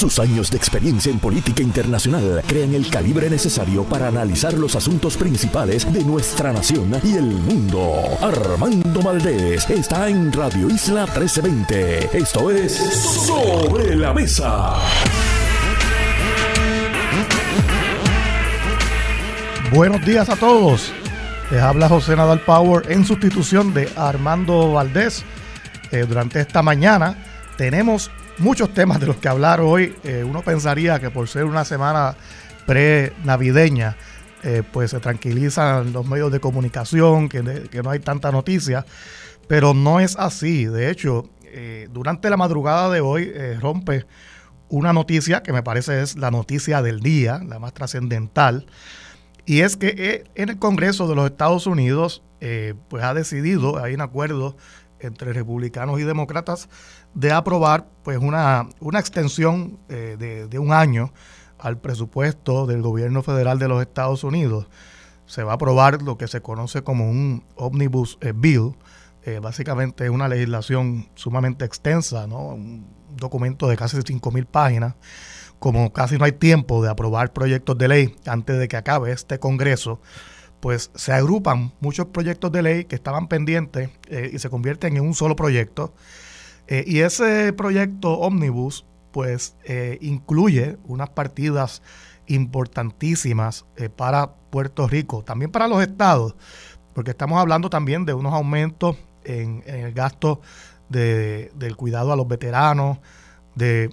Sus años de experiencia en política internacional crean el calibre necesario para analizar los asuntos principales de nuestra nación y el mundo. Armando Valdés está en Radio Isla 1320. Esto es Sobre la Mesa. Buenos días a todos. Les habla José Nadal Power en sustitución de Armando Valdés. Eh, durante esta mañana tenemos muchos temas de los que hablar hoy. Eh, uno pensaría que por ser una semana pre-navideña, eh, pues se tranquilizan los medios de comunicación, que, no hay tanta noticia, pero no es así. De hecho, durante la madrugada de hoy rompe una noticia que me parece es la noticia del día, la más trascendental y es que eh, en el Congreso de los Estados Unidos, eh, pues ha decidido, hay un acuerdo entre republicanos y demócratas de aprobar pues una, una extensión eh, de, un año al presupuesto del gobierno federal de los Estados Unidos. Se va a aprobar lo que se conoce como un omnibus bill, básicamente es una legislación sumamente extensa, ¿no? un documento de casi 5.000 páginas como casi no hay tiempo de aprobar proyectos de ley antes de que acabe este Congreso, pues se agrupan muchos proyectos de ley que estaban pendientes eh, y se convierten en un solo proyecto. Eh, y ese proyecto ómnibus, pues eh, incluye unas partidas importantísimas para Puerto Rico, también para los estados, porque estamos hablando también de unos aumentos en, el gasto de, del cuidado a los veteranos, de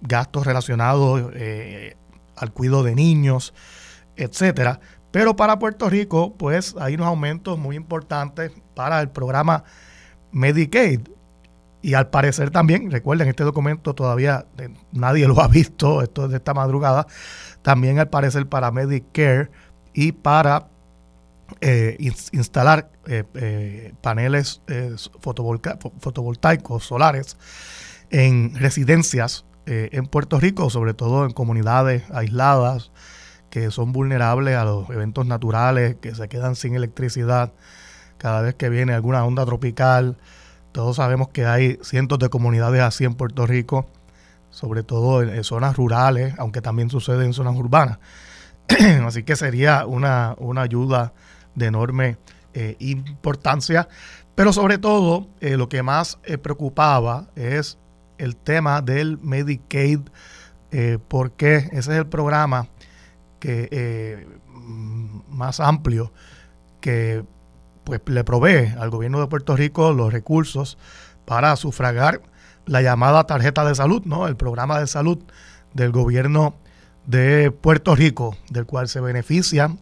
gastos relacionados eh, al cuidado de niños, etcétera. Pero para Puerto Rico, pues hay unos aumentos muy importantes para el programa Medicaid. Y al parecer también, recuerden, este documento todavía eh, nadie lo ha visto, esto es de esta madrugada, también al parecer para Medicare y para eh, instalar paneles fotovoltaicos solares en residencias eh, en Puerto Rico, sobre todo en comunidades aisladas que son vulnerables a los eventos naturales, que se quedan sin electricidad cada vez que viene alguna onda tropical. Todos sabemos que hay cientos de comunidades así en Puerto Rico, sobre todo en, zonas rurales, aunque también sucede en zonas urbanas. así que sería una, ayuda de enorme eh, importancia. Pero sobre todo, eh, lo que más preocupaba es el tema del Medicaid, eh, porque ese es el programa que eh, más amplio que pues, le provee al gobierno de Puerto Rico los recursos para sufragar la llamada tarjeta de salud, ¿no? El programa de salud del gobierno de Puerto Rico, del cual se benefician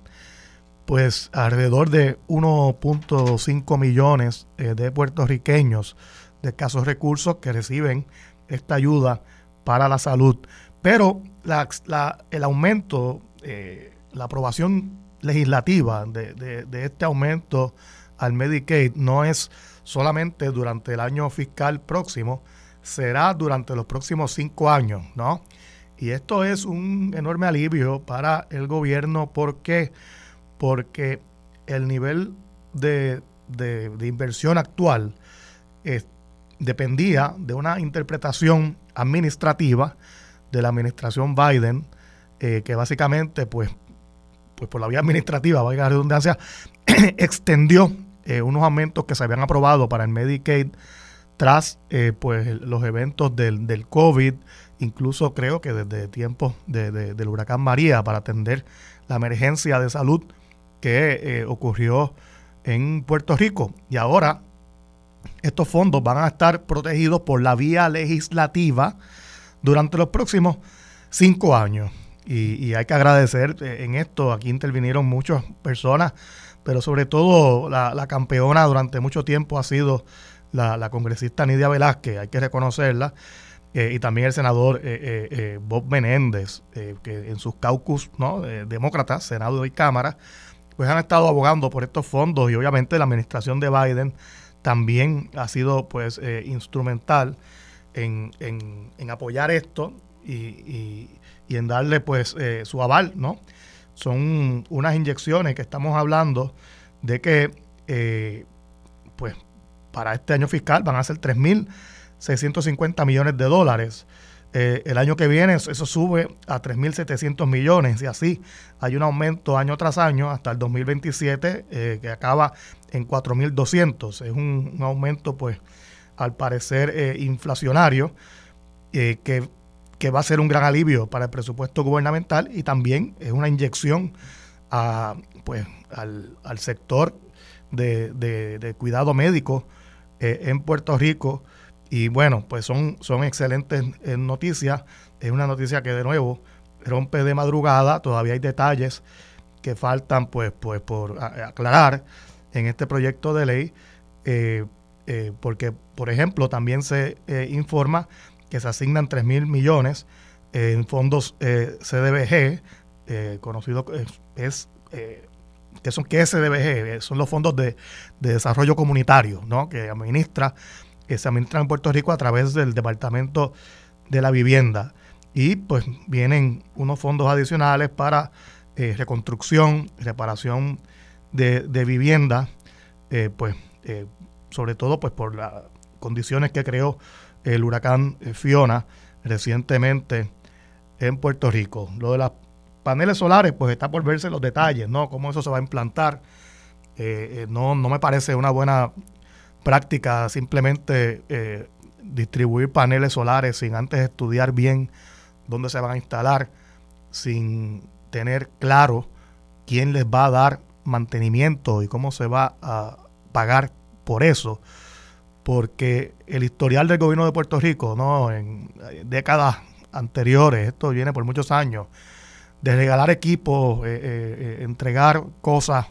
pues alrededor de 1.5 millones eh, de puertorriqueños de escasos recursos que reciben esta ayuda para la salud. Pero el aumento, eh, la aprobación legislativa de, este aumento al Medicaid no es solamente durante el año fiscal próximo, será durante los próximos cinco años, ¿no? Y esto es un enorme alivio para el gobierno. ¿Por qué? Porque el nivel de, inversión actual dependía de una interpretación administrativa de la administración Biden, eh, que básicamente, pues, pues por la vía administrativa, vaya la redundancia, extendió eh, unos aumentos que se habían aprobado para el Medicaid tras eh, pues los eventos del, del, COVID, incluso creo que desde tiempos de, del huracán María para atender la emergencia de salud que ocurrió en Puerto Rico. Y ahora estos fondos van a estar protegidos por la vía legislativa durante los próximos cinco años. Y, hay que agradecer eh, en esto, aquí intervinieron muchas personas, pero sobre todo la, campeona durante mucho tiempo ha sido la, congresista Nidia Velázquez, hay que reconocerla, eh, y también el senador eh, Bob Menéndez, que en sus caucus ¿no? demócratas, Senado y Cámara, pues han estado abogando por estos fondos y obviamente la administración de Biden también ha sido pues eh, instrumental en, apoyar esto y, en darle pues eh, su aval, ¿no? Son unas inyecciones que estamos hablando de que eh, pues para este año fiscal van a ser 3.650 millones de dólares Eh, el año que viene eso sube a 3.700 millones y así hay un aumento año tras año hasta el 2027 eh, que acaba en 4.200. Es un, aumento pues al parecer inflacionario que, va a ser un gran alivio para el presupuesto gubernamental y también es una inyección a, pues, al, sector de, de cuidado médico en Puerto Rico y bueno, pues son, son excelentes eh, noticias. Es una noticia que de nuevo rompe de madrugada. Todavía hay detalles que faltan pues, pues por aclarar en este proyecto de ley. Eh, eh, porque, por ejemplo, también se informa que se asignan 3 mil millones en fondos CDBG, conocido es, que son que SDBG, son los fondos de, de desarrollo comunitario, ¿no? que administra que se administran en Puerto Rico a través del Departamento de la Vivienda. Y pues vienen unos fondos adicionales para eh, reconstrucción, reparación de, vivienda, eh, pues eh, sobre todo pues por las condiciones que creó el huracán Fiona recientemente en Puerto Rico. Lo de los paneles solares, pues está por verse los detalles, ¿no? Cómo eso se va a implantar. no, no me parece una buena práctica simplemente eh, distribuir paneles solares sin antes estudiar bien dónde se van a instalar, sin tener claro quién les va a dar mantenimiento y cómo se va a pagar por eso, porque el historial del gobierno de Puerto Rico, ¿no? en décadas anteriores, esto viene por muchos años, de regalar equipos, eh, eh, entregar cosas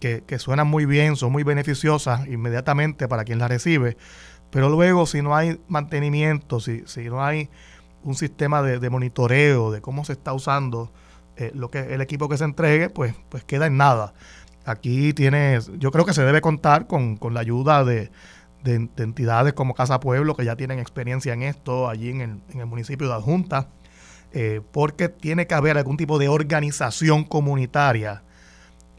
que, suenan muy bien, son muy beneficiosas inmediatamente para quien las recibe, pero luego si no hay mantenimiento, si, si no hay un sistema de, monitoreo de cómo se está usando eh, lo que el equipo que se entregue, pues, pues queda en nada. Aquí tienes, yo creo que se debe contar con, la ayuda de, entidades como Casa Pueblo, que ya tienen experiencia en esto allí en el, en el municipio de Adjunta, eh, porque tiene que haber algún tipo de organización comunitaria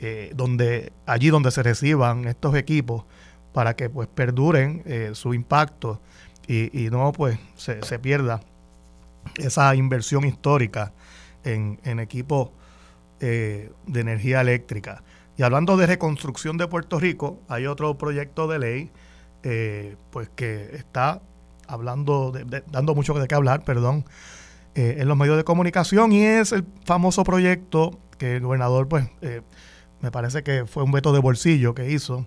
eh, donde allí donde se reciban estos equipos para que pues perduren eh, su impacto y, no pues se, se, pierda esa inversión histórica en, equipos eh, de energía eléctrica. Y hablando de reconstrucción de Puerto Rico, hay otro proyecto de ley pues que está hablando, dando mucho de qué hablar, perdón, en los medios de comunicación y es el famoso proyecto que el gobernador pues me parece que fue un veto de bolsillo que hizo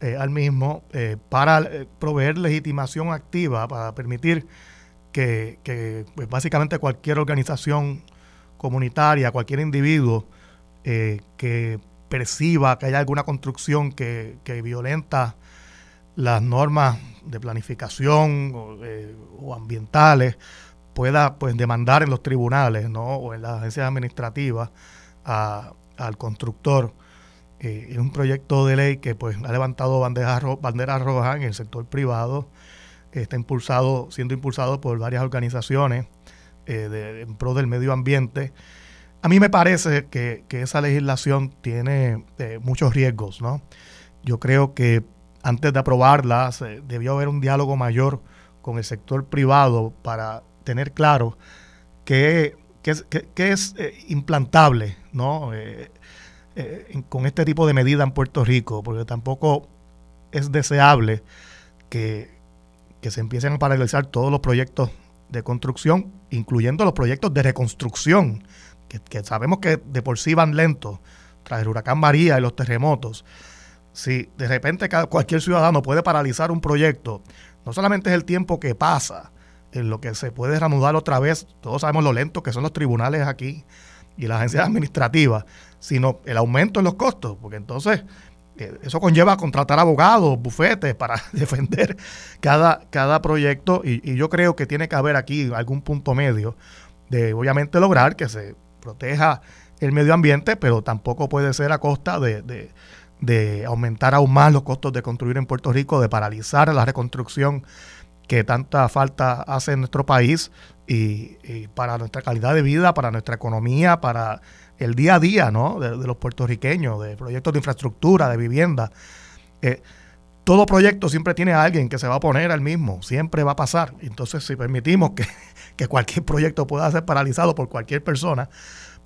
eh, al mismo eh, para eh, proveer legitimación activa, para permitir que, pues, básicamente cualquier organización comunitaria, cualquier individuo que perciba que hay alguna construcción que, violenta las normas de planificación o, ambientales, pueda pues demandar en los tribunales ¿no? o en las agencias administrativas al constructor eh, es un proyecto de ley que pues ha levantado banderas, banderas rojas en el sector privado, está impulsado, siendo impulsado por varias organizaciones eh, en pro del medio ambiente. A mí me parece que, esa legislación tiene eh, muchos riesgos, ¿no? Yo creo que antes de aprobarla debió haber un diálogo mayor con el sector privado para tener claro qué, es implantable, ¿no? Eh, con este tipo de medida en Puerto Rico, porque tampoco es deseable que, se empiecen a paralizar todos los proyectos de construcción, incluyendo los proyectos de reconstrucción, que, sabemos que de por sí van lentos tras el huracán María y los terremotos. Si de repente cualquier ciudadano puede paralizar un proyecto, no solamente es el tiempo que pasa en lo que se puede reanudar otra vez, todos sabemos lo lento que son los tribunales aquí y las agencias administrativas, sino el aumento en los costos, porque entonces eh, eso conlleva contratar abogados, bufetes para defender cada, cada proyecto y, yo creo que tiene que haber aquí algún punto medio de obviamente lograr que se proteja el medio ambiente, pero tampoco puede ser a costa de aumentar aún más los costos de construir en Puerto Rico, de paralizar la reconstrucción que tanta falta hace en nuestro país y, para nuestra calidad de vida, para nuestra economía, para el día a día ¿no? de, los puertorriqueños, de proyectos de infraestructura, de vivienda. Eh, todo proyecto siempre tiene a alguien que se va a oponer al mismo, siempre va a pasar. Entonces, si permitimos que, cualquier proyecto pueda ser paralizado por cualquier persona,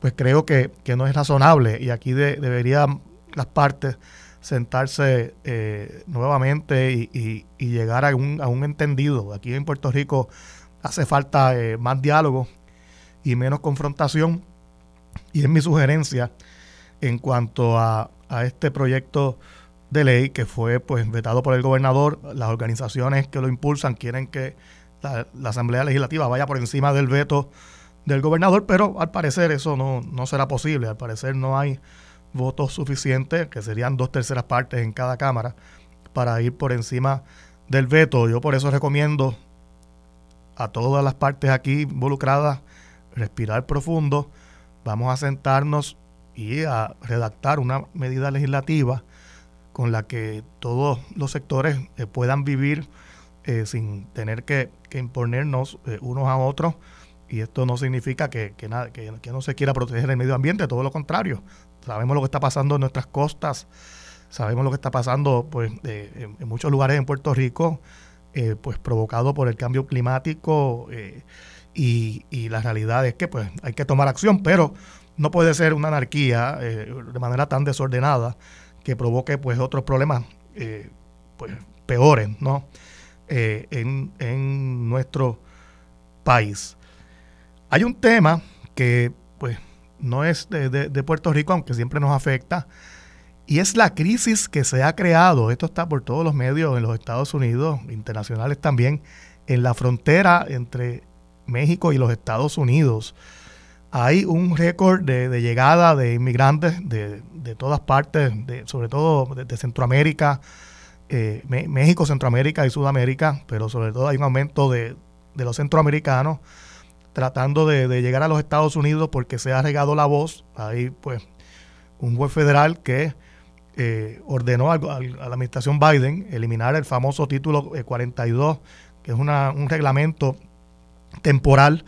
pues creo que, no es razonable y aquí deberían las partes sentarse eh, nuevamente y, llegar a un, a un, entendido. Aquí en Puerto Rico hace falta eh, más diálogo y menos confrontación y es mi sugerencia en cuanto a, a este proyecto de ley que fue pues vetado por el gobernador. Las organizaciones que lo impulsan quieren que la, Asamblea Legislativa vaya por encima del veto del gobernador, pero al parecer eso no, no será posible. Al parecer no hay votos suficientes, que serían dos terceras partes en cada Cámara, para ir por encima del veto. Yo por eso recomiendo a todas las partes aquí involucradas respirar profundo. Vamos a sentarnos y a redactar una medida legislativa con la que todos los sectores eh, puedan vivir eh, sin tener que, imponernos eh, unos a otros. Y esto no significa que, nada, que, no se quiera proteger el medio ambiente, todo lo contrario. Sabemos lo que está pasando en nuestras costas, sabemos lo que está pasando pues, en, muchos lugares en Puerto Rico, pues provocado por el cambio climático. Y, y, la realidad es que pues hay que tomar acción, pero no puede ser una anarquía de manera tan desordenada que provoque pues otros problemas eh, pues, peores ¿no? Eh, en, nuestro país. Hay un tema que no es de, Puerto Rico, aunque siempre nos afecta, y es la crisis que se ha creado, esto está por todos los medios en los Estados Unidos, internacionales también, en la frontera entre México y los Estados Unidos. Hay un récord de, llegada de inmigrantes de, todas partes, de, sobre todo de, Centroamérica, eh, México, Centroamérica y Sudamérica, pero sobre todo hay un aumento de, los centroamericanos tratando de, llegar a los Estados Unidos porque se ha regado la voz. Hay pues un juez federal que eh, ordenó a la administración Biden eliminar el famoso título 42, eh, que es un reglamento temporal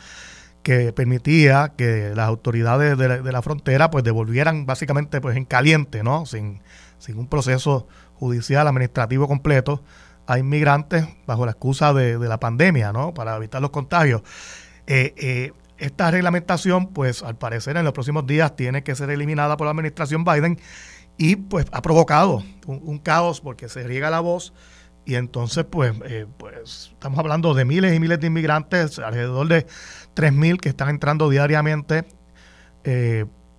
que permitía que las autoridades de la, frontera pues devolvieran básicamente pues en caliente, ¿no? Sin, sin un proceso judicial administrativo completo a inmigrantes bajo la excusa de, la pandemia, ¿no? Para evitar los contagios. Eh, eh, esta reglamentación, pues al parecer en los próximos días tiene que ser eliminada por la administración Biden y pues ha provocado un, caos porque se riega la voz y entonces pues, eh, pues estamos hablando de miles y miles de inmigrantes, alrededor de 3.000 que están entrando diariamente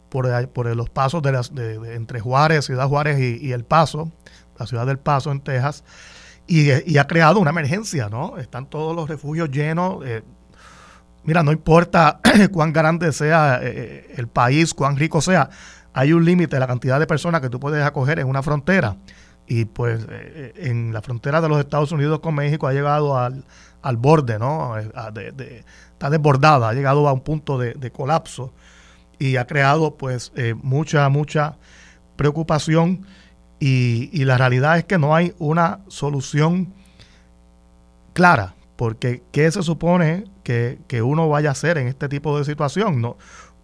por, por, los pasos de, entre Juárez, Ciudad Juárez y, El Paso, la ciudad del Paso en Texas, y, ha creado una emergencia, ¿no? Están todos los refugios llenos. Mira, no importa cuán grande sea eh, el país, cuán rico sea, hay un límite la cantidad de personas que tú puedes acoger en una frontera. Y pues en la frontera de los Estados Unidos con México ha llegado al, al borde, ¿no? está desbordada, ha llegado a un punto de, colapso y ha creado pues eh, mucha, mucha preocupación y, la realidad es que no hay una solución clara, porque ¿qué se supone que, uno vaya a hacer en este tipo de situación? No,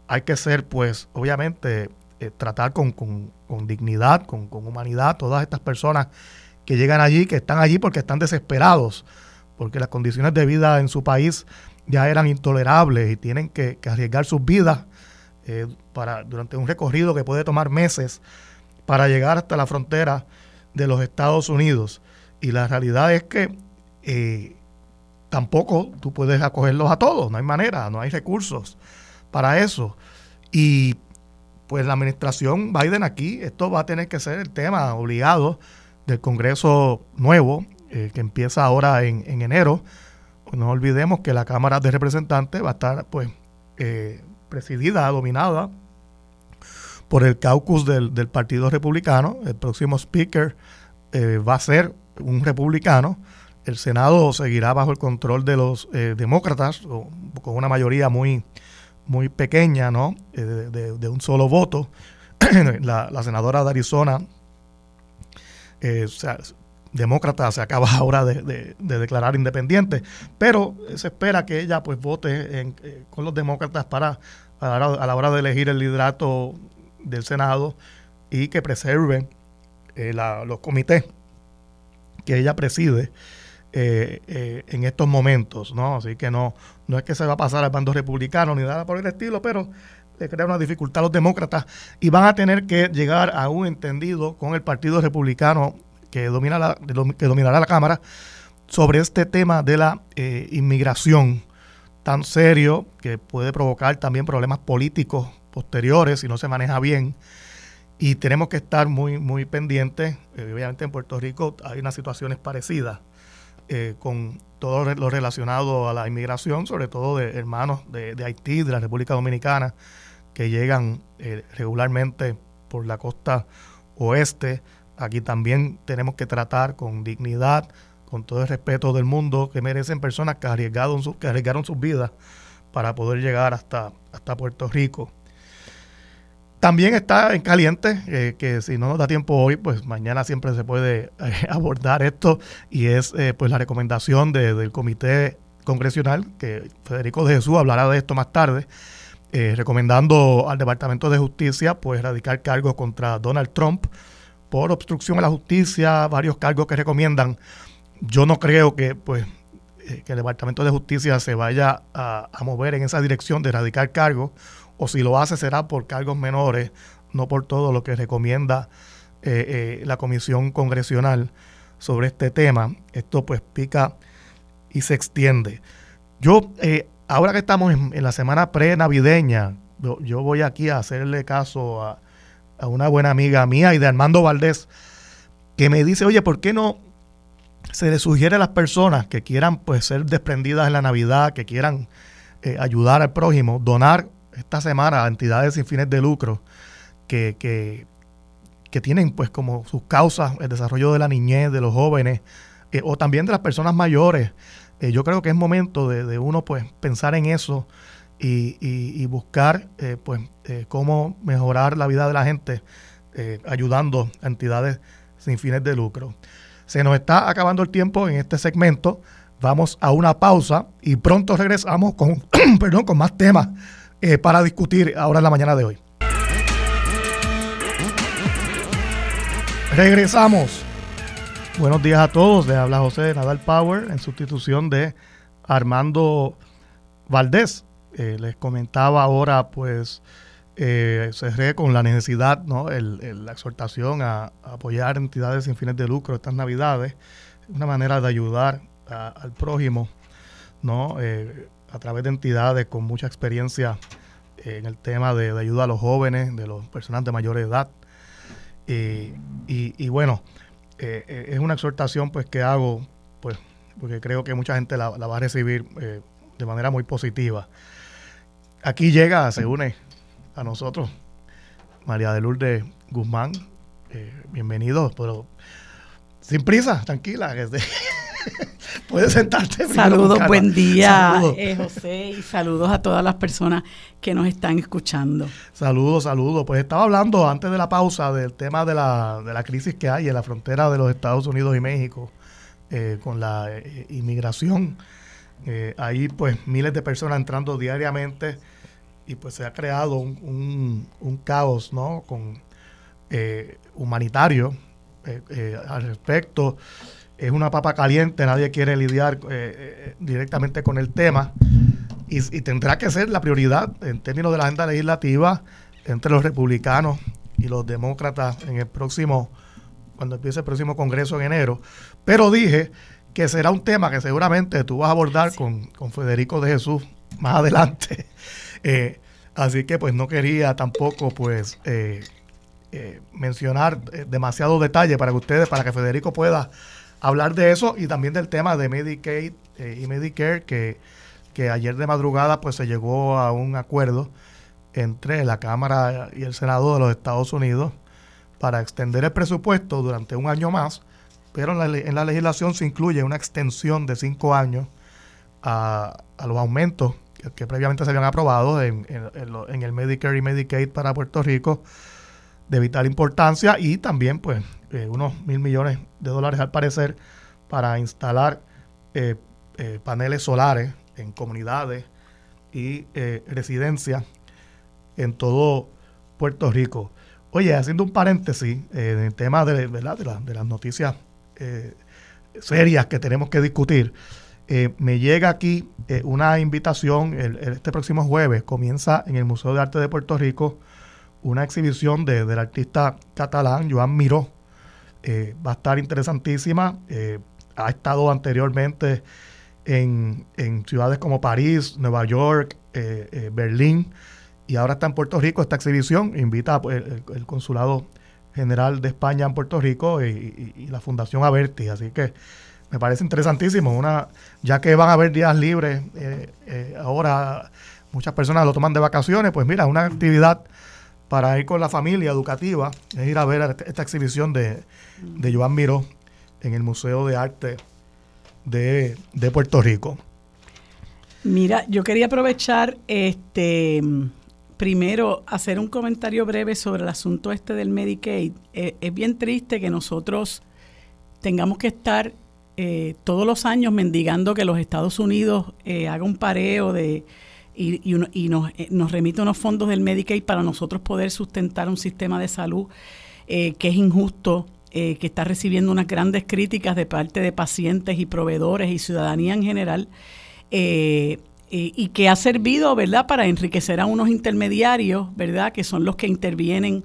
hay que ser pues obviamente eh, tratar con, dignidad, con, con humanidad, todas estas personas que llegan allí, que están allí porque están desesperados, porque las condiciones de vida en su país ya eran intolerables y tienen que, arriesgar sus vidas eh, para, durante un recorrido que puede tomar meses para llegar hasta la frontera de los Estados Unidos. Y la realidad es que eh, tampoco tú puedes acogerlos a todos, no hay manera, no hay recursos para eso. Y pues la administración Biden aquí, esto va a tener que ser el tema obligado del Congreso nuevo, eh, que empieza ahora en, en enero no olvidemos que la Cámara de Representantes va a estar pues eh, presidida, dominada por el caucus del, Partido Republicano. El próximo speaker eh, va a ser un republicano. El Senado seguirá bajo el control de los eh, demócratas, con una mayoría muy, muy pequeña, ¿no? De, un solo voto. la, senadora de Arizona demócrata se acaba ahora de, declarar independiente, pero se espera que ella pues vote eh, con los demócratas para a la, hora de elegir el liderato del Senado y que preserve eh, los comités que ella preside eh, eh, en estos momentos, ¿no? Así que no, no es que se va a pasar al bando republicano ni nada por el estilo, pero le crea una dificultad a los demócratas y van a tener que llegar a un entendido con el Partido Republicano que, domina la, que dominará la Cámara sobre este tema de la eh, inmigración tan serio que puede provocar también problemas políticos posteriores si no se maneja bien. Y tenemos que estar muy, muy pendientes. obviamente en Puerto Rico hay unas situaciones parecidas eh, con todo lo relacionado a la inmigración, sobre todo de hermanos de, Haití, de la República Dominicana, que llegan eh, regularmente por la costa oeste. Aquí también tenemos que tratar con dignidad, con todo el respeto del mundo que merecen personas que arriesgaron, que arriesgaron sus vidas para poder llegar hasta, hasta Puerto Rico. También está en caliente, eh, que si no nos da tiempo hoy, pues mañana siempre se puede eh, abordar esto, y es eh, pues la recomendación del Comité Congresional, que Federico de Jesús hablará de esto más tarde, recomendando al Departamento de Justicia pues radicar cargos contra Donald Trump por obstrucción a la justicia, varios cargos que recomiendan. Yo no creo que pues que el Departamento de Justicia se vaya a, a mover en esa dirección de radicar cargos o si lo hace será por cargos menores, no por todo lo que recomienda eh, eh, la Comisión Congresional sobre este tema. Esto pues pica y se extiende. Yo, eh, ahora que estamos en, la semana pre-navideña, yo, voy aquí a hacerle caso a, a, una buena amiga mía y de Armando Valdés, que me dice, oye, ¿por qué no se le sugiere a las personas que quieran pues ser desprendidas en la Navidad, que quieran ayudar al prójimo, donar esta semana a entidades sin fines de lucro que, que, tienen pues como sus causas el desarrollo de la niñez, de los jóvenes eh, o también de las personas mayores. Eh, yo creo que es momento de, uno pues pensar en eso y, buscar eh, pues cómo mejorar la vida de la gente ayudando a entidades sin fines de lucro. Se nos está acabando el tiempo en este segmento. Vamos a una pausa y pronto regresamos con, perdón, con más temas eh, para discutir ahora en la mañana de hoy. Regresamos. Buenos días a todos. Le habla José Nadal Power en sustitución de Armando Valdés. Eh, les comentaba ahora, pues, eh, cerré con la necesidad, ¿no? la exhortación a, apoyar entidades sin fines de lucro estas Navidades. Una manera de ayudar al prójimo, ¿no? A través de entidades con mucha experiencia en el tema de, ayuda a los jóvenes, de los personas de mayor edad. y, bueno, eh, eh, es una exhortación pues que hago, pues, porque creo que mucha gente la, va a recibir eh, de manera muy positiva. Aquí llega, se une a nosotros María de Lourdes Guzmán. bienvenido, pero sin prisa, tranquila. Puedes sentarte. Saludos, buen día, eh, José, y saludos a todas las personas que nos están escuchando. Saludos, saludos. Pues estaba hablando antes de la pausa del tema de la, de la crisis que hay en la frontera de los Estados Unidos y México eh, con la eh, inmigración. ahí pues miles de personas entrando diariamente y pues se ha creado un, un, caos, ¿no? Con humanitario al respecto es una papa caliente, nadie quiere lidiar eh, eh, directamente con el tema y, tendrá que ser la prioridad en términos de la agenda legislativa entre los republicanos y los demócratas en el próximo, cuando empiece el próximo Congreso en enero. Pero dije que será un tema que seguramente tú vas a abordar con, Federico de Jesús más adelante. Eh, así que pues no quería tampoco pues mencionar demasiado detalle para que ustedes, para que Federico pueda hablar de eso y también del tema de Medicaid eh, y Medicare, que, ayer de madrugada pues se llegó a un acuerdo entre la Cámara y el Senado de los Estados Unidos para extender el presupuesto durante un año más, pero en la, en la legislación se incluye una extensión de cinco años a, los aumentos que, previamente se habían aprobado en, en el Medicare y Medicaid para Puerto Rico de vital importancia y también pues eh, unos mil millones de dólares al parecer para instalar eh, eh, paneles solares en comunidades y residencias en todo Puerto Rico. Oye, haciendo un paréntesis en el tema de, ¿verdad? de, las noticias serias que tenemos que discutir. me llega aquí una invitación, este próximo jueves comienza en el Museo de Arte de Puerto Rico una exhibición de, del artista catalán Joan Miró. Va a estar interesantísima. ha estado anteriormente en, ciudades como París, Nueva York, Berlín y ahora está en Puerto Rico esta exhibición. Invita pues, el, Consulado General de España en Puerto Rico y, la Fundación Averti. Así que me parece interesantísimo. Una, ya que van a haber días libres, eh, eh, ahora muchas personas lo toman de vacaciones, pues mira, una actividad para ir con la familia educativa es ir a ver esta exhibición de, de Joan Miró en el Museo de Arte de, de Puerto Rico. Mira, yo quería aprovechar este primero hacer un comentario breve sobre el asunto este del Medicaid. Eh, es bien triste que nosotros tengamos que estar eh, todos los años mendigando que los Estados Unidos eh, haga un pareo de y, y, nos, nos remite unos fondos del Medicaid para nosotros poder sustentar un sistema de salud que es injusto, que está recibiendo unas grandes críticas de parte de pacientes y proveedores y ciudadanía en general. Eh, y que ha servido, ¿verdad?, para enriquecer a unos intermediarios, ¿verdad?, que son los que intervienen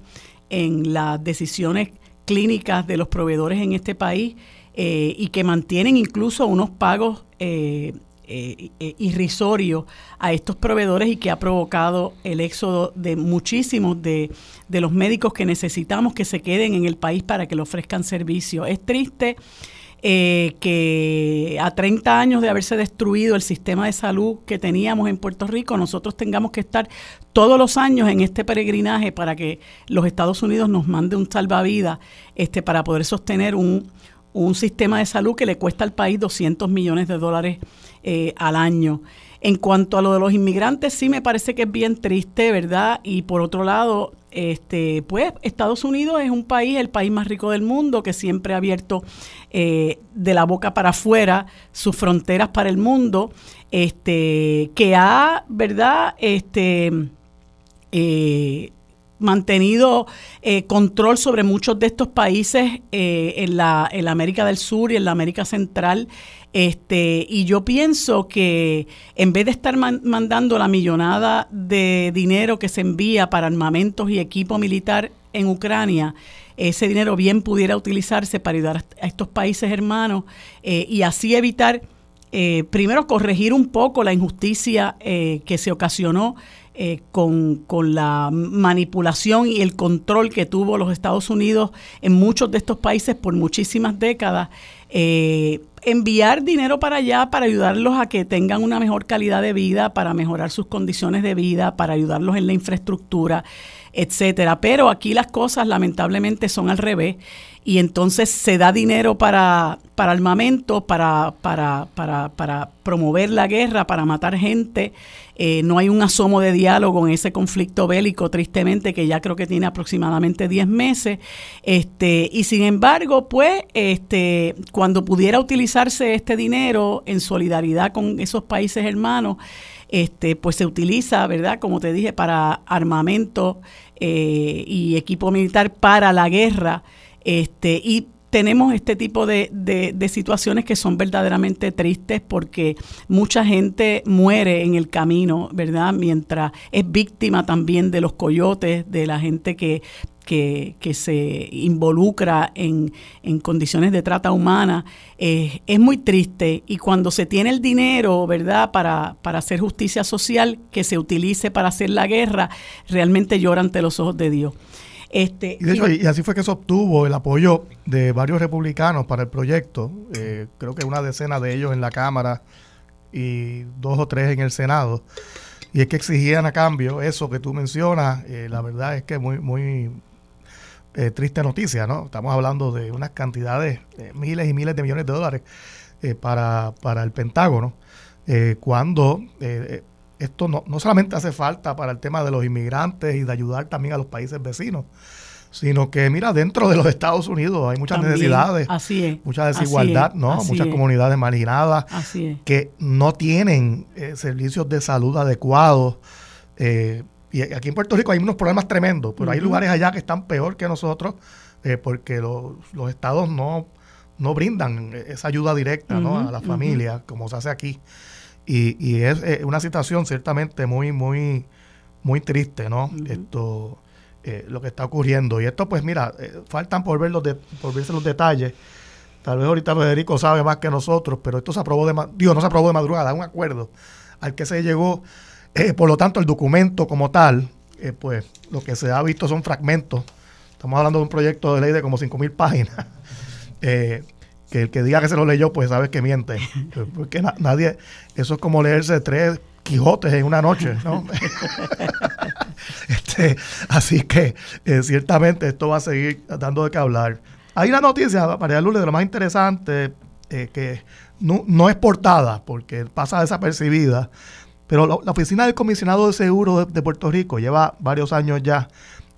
en las decisiones clínicas de los proveedores en este país eh, y que mantienen incluso unos pagos eh, eh, irrisorios a estos proveedores y que ha provocado el éxodo de muchísimos de, de los médicos que necesitamos que se queden en el país para que le ofrezcan servicio. Es triste eh, que a 30 años de haberse destruido el sistema de salud que teníamos en Puerto Rico, nosotros tengamos que estar todos los años en este peregrinaje para que los Estados Unidos nos mande un salvavidas este, para poder sostener un, un sistema de salud que le cuesta al país 200 millones de dólares eh, al año. En cuanto a lo de los inmigrantes, sí me parece que es bien triste, ¿verdad? Y por otro lado, este, pues Estados Unidos es un país, el país más rico del mundo, que siempre ha abierto eh, de la boca para afuera sus fronteras para el mundo, este, que ha, ¿verdad? Este, eh, mantenido control sobre muchos de estos países en, la, en la América del Sur y en la América Central este, y yo pienso que en vez de estar mandando la millonada de dinero que se envía para armamentos y equipo militar en Ucrania, ese dinero bien pudiera utilizarse para ayudar a estos países hermanos eh, y así evitar, eh, primero, corregir un poco la injusticia eh, que se ocasionó con, con, la manipulación y el control que tuvo los Estados Unidos en muchos de estos países por muchísimas décadas enviar dinero para allá para ayudarlos a que tengan una mejor calidad de vida, para mejorar sus condiciones de vida, para ayudarlos en la infraestructura, etcétera. Pero aquí las cosas lamentablemente son al revés y entonces se da dinero para, para armamento, para, para, para, para promover la guerra, para matar gente. Eh, no hay un asomo de diálogo en ese conflicto bélico, tristemente, que ya creo que tiene aproximadamente 10 meses. Este, y sin embargo, pues, este, cuando pudiera utilizarse este dinero en solidaridad con esos países hermanos, este, pues se utiliza, ¿verdad? Como te dije, para armamento eh, y equipo militar para la guerra. Este, y tenemos este tipo de, de, situaciones que son verdaderamente tristes porque mucha gente muere en el camino, ¿verdad? Mientras es víctima también de los coyotes, de la gente que, que, se involucra en, en, condiciones de trata humana. Eh, es muy triste y cuando se tiene el dinero, ¿verdad?, para, para hacer justicia social, que se utilice para hacer la guerra, realmente llora ante los ojos de Dios. Este, y, así fue que se obtuvo el apoyo de varios republicanos para el proyecto, eh, creo que una decena de ellos en la Cámara y dos o tres en el Senado. Y es que exigían a cambio eso que tú mencionas, eh, la verdad es que muy, muy eh, triste noticia, ¿no? Estamos hablando de unas cantidades, miles y miles de millones de dólares para, para el Pentágono, cuando esto no, no solamente hace falta para el tema de los inmigrantes y de ayudar también a los países vecinos, sino que mira, dentro de los Estados Unidos hay muchas necesidades, mucha desigualdad, ¿no? Muchas comunidades marginadas que no tienen eh, servicios de salud adecuados. Eh, y aquí en Puerto Rico hay unos problemas tremendos, pero hay lugares allá que están peor que nosotros eh, porque los, los estados no no brindan esa ayuda directa ¿no? a la familia, como se hace aquí. Y, y es una situación ciertamente muy, muy, muy triste, ¿no? Esto, eh, lo que está ocurriendo. Y esto, pues mira, eh, faltan por ver los de, por verse los detalles. Tal vez ahorita Federico sabe más que nosotros, pero esto se aprobó de, digo, no se aprobó de madrugada, un acuerdo al que se llegó. Eh, por lo tanto, el documento como tal, pues lo que se ha visto son fragmentos. Estamos hablando de un proyecto de ley de como 5.000 páginas. que el que diga que se lo leyó, pues sabe que miente. Porque nadie, eso es como leerse tres Quijotes en una noche, ¿no? este, así que eh, ciertamente esto va a seguir dando de qué hablar. Hay una noticia, María Lourdes, de lo más interesante, eh, que no, es portada porque pasa desapercibida, pero la, Oficina del Comisionado de Seguros de, Puerto Rico lleva varios años ya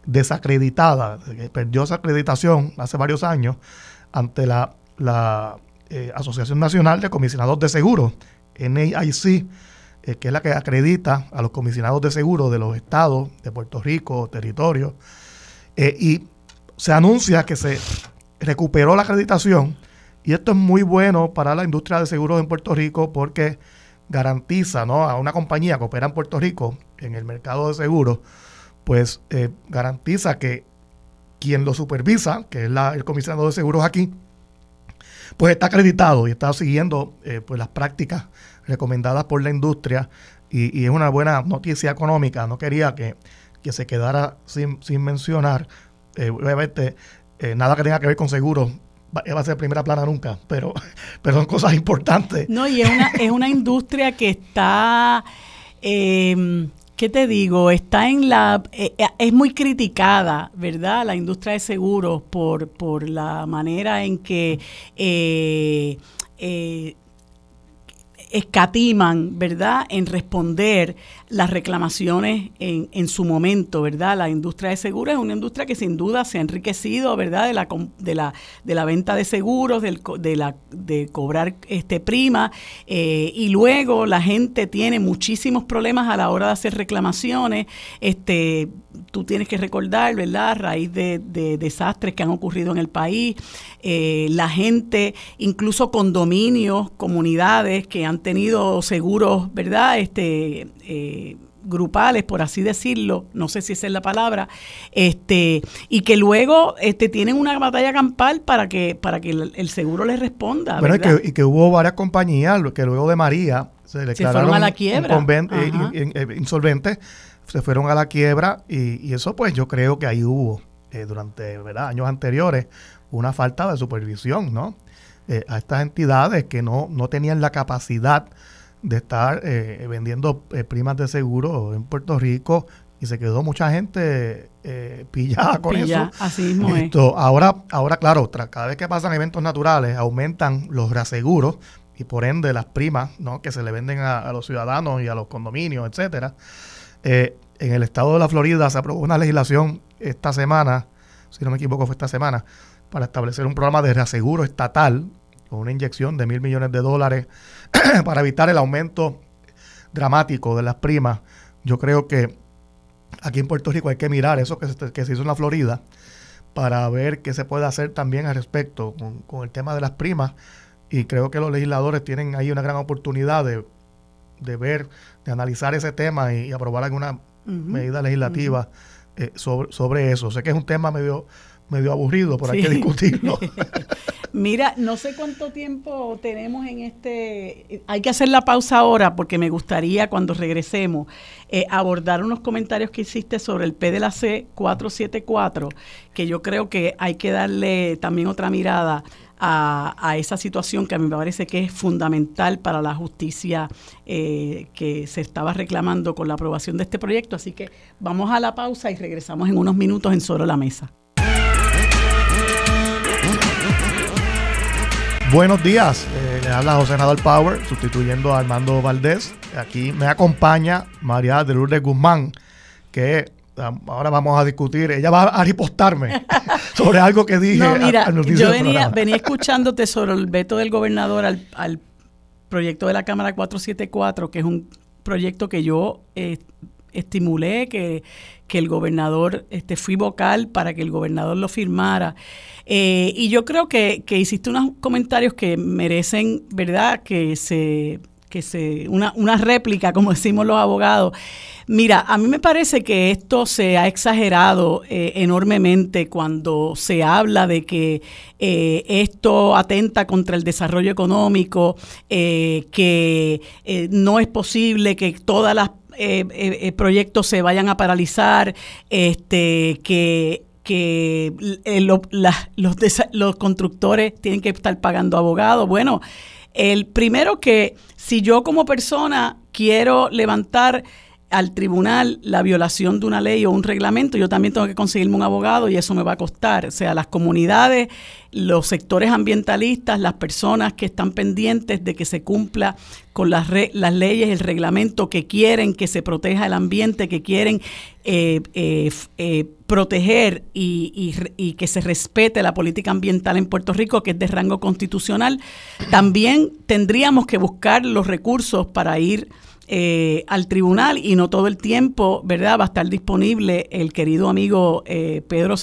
desacreditada, perdió esa acreditación hace varios años ante la, la eh, Asociación Nacional de Comisionados de Seguros, NAIC, eh, que es la que acredita a los comisionados de seguros de los estados de Puerto Rico, territorios, eh, y se anuncia que se recuperó la acreditación y esto es muy bueno para la industria de seguros en Puerto Rico porque garantiza a una compañía que opera en Puerto Rico en el mercado de seguros, pues garantiza que quien lo supervisa, que es el comisionado de seguros aquí, pues está acreditado y está siguiendo pues las prácticas recomendadas por la industria y, es una buena noticia económica. No quería que, se quedara sin, sin mencionar. Eh, obviamente, eh, nada que tenga que ver con seguros va, a ser primera plana nunca, pero, pero son cosas importantes. No, y es una, es una industria que está... Eh, ¿qué te digo? Está en la, eh, es muy criticada, ¿verdad? La industria de seguros por, por la manera en que eh, escatiman, ¿verdad?, en responder las reclamaciones en, en, su momento, ¿verdad? La industria de seguros es una industria que sin duda se ha enriquecido, ¿verdad?, de la, de la, de la venta de seguros, del, de, la, de cobrar este prima, eh, y luego la gente tiene muchísimos problemas a la hora de hacer reclamaciones, este, tú tienes que recordar, ¿verdad?, a raíz de, desastres que han ocurrido en el país, eh, la gente, incluso condominios, comunidades que han tenido seguros, ¿verdad?, este... Eh, grupales, por así decirlo, no sé si esa es la palabra, este, y que luego este, tienen una batalla campal para que, para que el, seguro les responda. Bueno, y que, hubo varias compañías que luego de María se declararon a la quiebra. Eh, insolventes, se fueron a la quiebra, y, eso pues yo creo que ahí hubo, eh, durante ¿verdad? años anteriores, una falta de supervisión, ¿no? Eh, a estas entidades que no, no tenían la capacidad de estar eh, vendiendo eh, primas de seguro en Puerto Rico y se quedó mucha gente eh, pillada con eso. Así mismo Esto, Ahora, ahora, claro, cada vez que pasan eventos naturales, aumentan los reaseguros y por ende las primas ¿no? que se le venden a, los ciudadanos y a los condominios, etcétera. en el estado de la Florida se aprobó una legislación esta semana, si no me equivoco fue esta semana, para establecer un programa de reaseguro estatal con una inyección de mil millones de dólares para evitar el aumento dramático de las primas. Yo creo que aquí en Puerto Rico hay que mirar eso que se, que se hizo en la Florida para ver qué se puede hacer también al respecto con, el tema de las primas. Y creo que los legisladores tienen ahí una gran oportunidad de, ver, de analizar ese tema y, aprobar alguna medida legislativa eh, sobre, sobre eso. Sé que es un tema medio medio aburrido, por hay que discutirlo. Mira, no sé cuánto tiempo tenemos en este... Hay que hacer la pausa ahora porque me gustaría cuando regresemos eh, abordar unos comentarios que hiciste sobre el P de la C 474, que yo creo que hay que darle también otra mirada a, esa situación que a mí me parece que es fundamental para la justicia eh, que se estaba reclamando con la aprobación de este proyecto. Así que vamos a la pausa y regresamos en unos minutos en Solo la Mesa. Buenos días, eh, le habla José Nadal Power, sustituyendo a Armando Valdés. Aquí me acompaña María de Lourdes Guzmán, que ahora vamos a discutir, ella va a ripostarme sobre algo que dije. No, mira, yo venía, venía, escuchándote sobre el veto del gobernador al, proyecto de la Cámara 474, que es un proyecto que yo eh, estimulé que, que el gobernador, este, fui vocal para que el gobernador lo firmara. Eh, y yo creo que, que hiciste unos comentarios que merecen, ¿verdad?, que se, que se, una, una réplica, como decimos los abogados. Mira, a mí me parece que esto se ha exagerado eh, enormemente cuando se habla de que eh, esto atenta contra el desarrollo económico, que no es posible que todas las proyectos se vayan a paralizar, este, que que los, los constructores tienen que estar pagando abogados. Bueno, el primero que si yo como persona quiero levantar al tribunal la violación de una ley o un reglamento, yo también tengo que conseguirme un abogado y eso me va a costar. O sea, las comunidades, los sectores ambientalistas, las personas que están pendientes de que se cumpla con las, las leyes, el reglamento, que quieren que se proteja el ambiente, que quieren eh, eh, eh, proteger y, y, que se respete la política ambiental en Puerto Rico, que es de rango constitucional, también tendríamos que buscar los recursos para ir eh, al tribunal y no todo el tiempo, ¿verdad? Va a estar disponible el querido amigo eh, Pedro,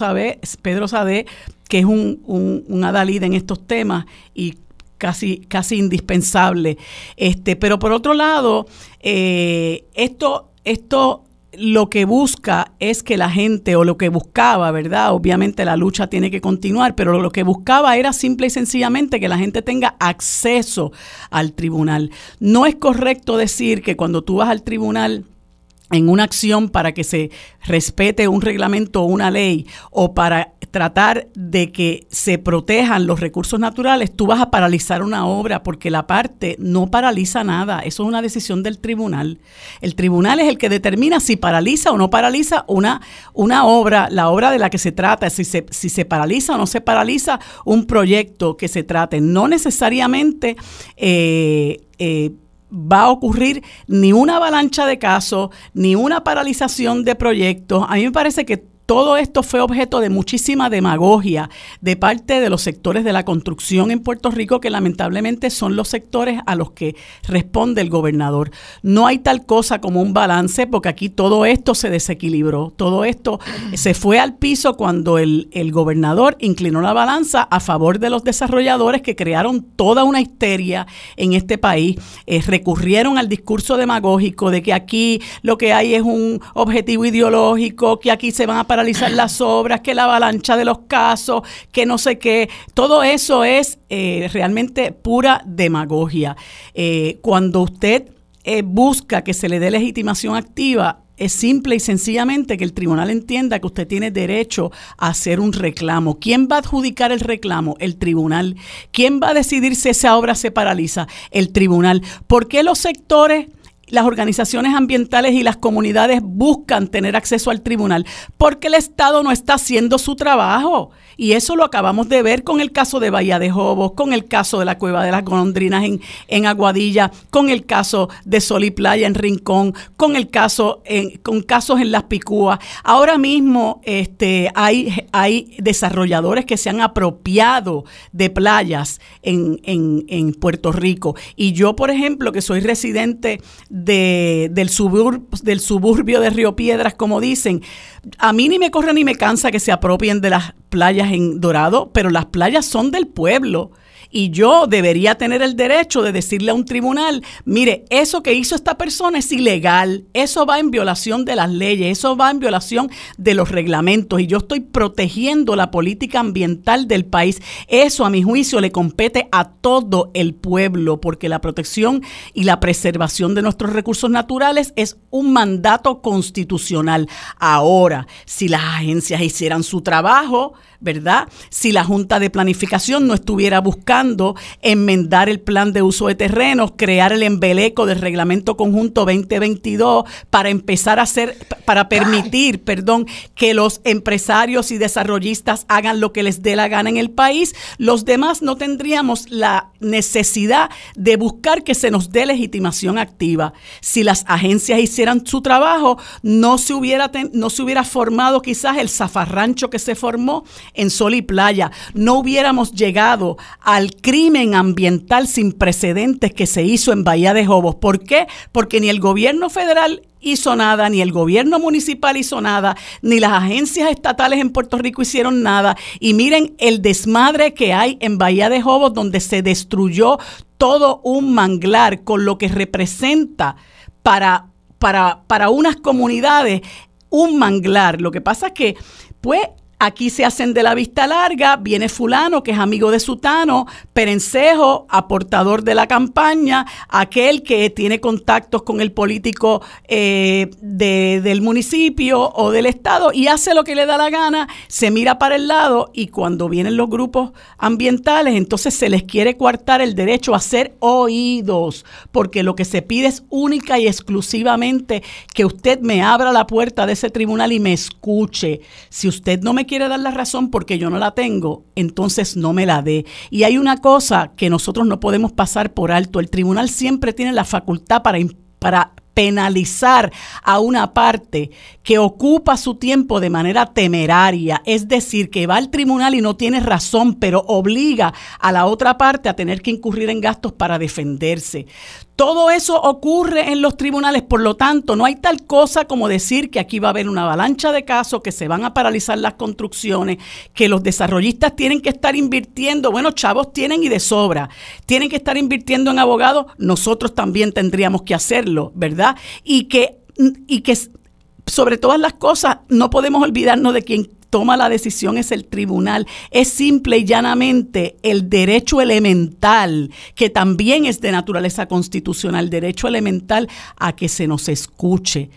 Pedro Sade, que es un, un, un adalid en estos temas y casi, casi indispensable. Este, pero por otro lado, eh, esto, esto lo que busca es que la gente, o lo que buscaba, ¿verdad? Obviamente la lucha tiene que continuar, pero lo que buscaba era simple y sencillamente que la gente tenga acceso al tribunal. No es correcto decir que cuando tú vas al tribunal en una acción para que se respete un reglamento o una ley o para tratar de que se protejan los recursos naturales, tú vas a paralizar una obra porque la parte no paraliza nada. Eso es una decisión del tribunal. El tribunal es el que determina si paraliza o no paraliza una, una obra, la obra de la que se trata, si se, si se paraliza o no se paraliza un proyecto que se trate. No necesariamente eh, eh, va a ocurrir ni una avalancha de casos, ni una paralización de proyectos. A mí me parece que todo esto fue objeto de muchísima demagogia de parte de los sectores de la construcción en Puerto Rico, que lamentablemente son los sectores a los que responde el gobernador. No hay tal cosa como un balance, porque aquí todo esto se desequilibró, todo esto se fue al piso cuando el, gobernador inclinó la balanza a favor de los desarrolladores que crearon toda una histeria en este país, eh, recurrieron al discurso demagógico de que aquí lo que hay es un objetivo ideológico, que aquí se van a paralizar las obras, que la avalancha de los casos, que no sé qué. Todo eso es eh, realmente pura demagogia. Eh, cuando usted eh, busca que se le dé legitimación activa, es simple y sencillamente que el tribunal entienda que usted tiene derecho a hacer un reclamo. ¿Quién va a adjudicar el reclamo? El tribunal. ¿Quién va a decidir si esa obra se paraliza? El tribunal. ¿Por qué los sectores las organizaciones ambientales y las comunidades buscan tener acceso al tribunal porque el Estado no está haciendo su trabajo. Y eso lo acabamos de ver con el caso de Bahía de Jobos, con el caso de la Cueva de las Golondrinas en, en Aguadilla, con el caso de Sol y Playa en Rincón, con el caso en, con casos en Las Picúas. Ahora mismo este, hay, hay desarrolladores que se han apropiado de playas en, en, en Puerto Rico. Y yo, por ejemplo, que soy residente de, del, del suburbio de Río Piedras, como dicen, a mí ni me corre ni me cansa que se apropien de las playas en Dorado, pero las playas son del pueblo y yo debería tener el derecho de decirle a un tribunal, mire, eso que hizo esta persona es ilegal, eso va en violación de las leyes, eso va en violación de los reglamentos y yo estoy protegiendo la política ambiental del país. Eso a mi juicio le compete a todo el pueblo porque la protección y la preservación de nuestros recursos naturales es un mandato constitucional. Ahora, si las agencias hicieran su trabajo, ¿verdad? Si la Junta de Planificación no estuviera buscando enmendar el plan de uso de terrenos, crear el embeleco del Reglamento Conjunto 2022 para empezar a hacer, para permitir, perdón, que los empresarios y desarrollistas hagan lo que les dé la gana en el país, los demás no tendríamos la necesidad de buscar que se nos dé legitimación activa. Si las agencias hicieran su trabajo, no se hubiera, no se hubiera formado quizás el zafarrancho que se formó en Sol y Playa. No hubiéramos llegado al crimen ambiental sin precedentes que se hizo en Bahía de Jobos. ¿Por qué? Porque ni el gobierno federal hizo nada, ni el gobierno municipal hizo nada, ni las agencias estatales en Puerto Rico hicieron nada. Y miren el desmadre que hay en Bahía de Jobos, donde se destruyó todo un manglar con lo que representa para, para, para unas comunidades un manglar. Lo que pasa es que, pues, Aquí se hacen de la vista larga, viene fulano que es amigo de Sutano, Perencejo, aportador de la campaña, aquel que tiene contactos con el político eh, del municipio o del estado y hace lo que le da la gana, se mira para el lado y cuando vienen los grupos ambientales, entonces se les quiere coartar el derecho a ser oídos, porque lo que se pide es única y exclusivamente que usted me abra la puerta de ese tribunal y me escuche. Si usted no me quiere dar la razón porque yo no la tengo, entonces no me la dé. Y hay una cosa que nosotros no podemos pasar por alto. El tribunal siempre tiene la facultad para, para penalizar a una parte que ocupa su tiempo de manera temeraria, es decir, que va al tribunal y no tiene razón, pero obliga a la otra parte a tener que incurrir en gastos para defenderse. Todo eso ocurre en los tribunales, por lo tanto, no hay tal cosa como decir que aquí va a haber una avalancha de casos, que se van a paralizar las construcciones, que los desarrollistas tienen que estar invirtiendo, bueno, chavos tienen y de sobra, tienen que estar invirtiendo en abogados, nosotros también tendríamos que hacerlo, ¿verdad? Y que, y que sobre todas las cosas, no podemos olvidarnos de quien toma la decisión es el tribunal. Es simple y llanamente el derecho elemental, que también es de naturaleza constitucional, derecho elemental a que se nos escuche.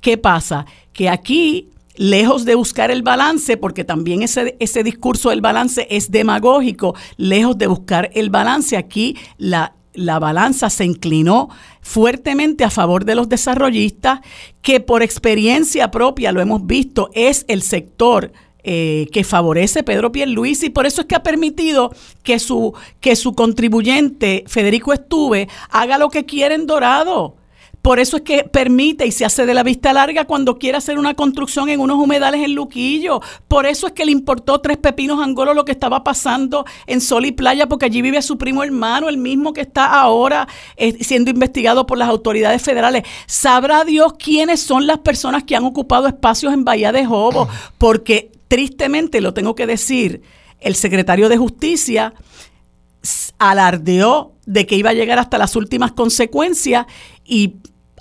¿Qué pasa? Que aquí lejos de buscar el balance, porque también ese, ese, discurso del balance es demagógico, lejos de buscar el balance, aquí la, la balanza se inclinó fuertemente a favor de los desarrollistas, que por experiencia propia, lo hemos visto, es el sector eh, que favorece Pedro Pierluisi y por eso es que ha permitido que su, que su contribuyente, Federico Estuve, haga lo que quiere en Dorado. Por eso es que permite y se hace de la vista larga cuando quiere hacer una construcción en unos humedales en Luquillo. Por eso es que le importó tres pepinos angolo lo que estaba pasando en Sol y Playa, porque allí vive su primo hermano, el mismo que está ahora eh, siendo investigado por las autoridades federales. Sabrá Dios quiénes son las personas que han ocupado espacios en Bahía de Jobo, porque tristemente, lo tengo que decir, el secretario de Justicia alardeó de que iba a llegar hasta las últimas consecuencias y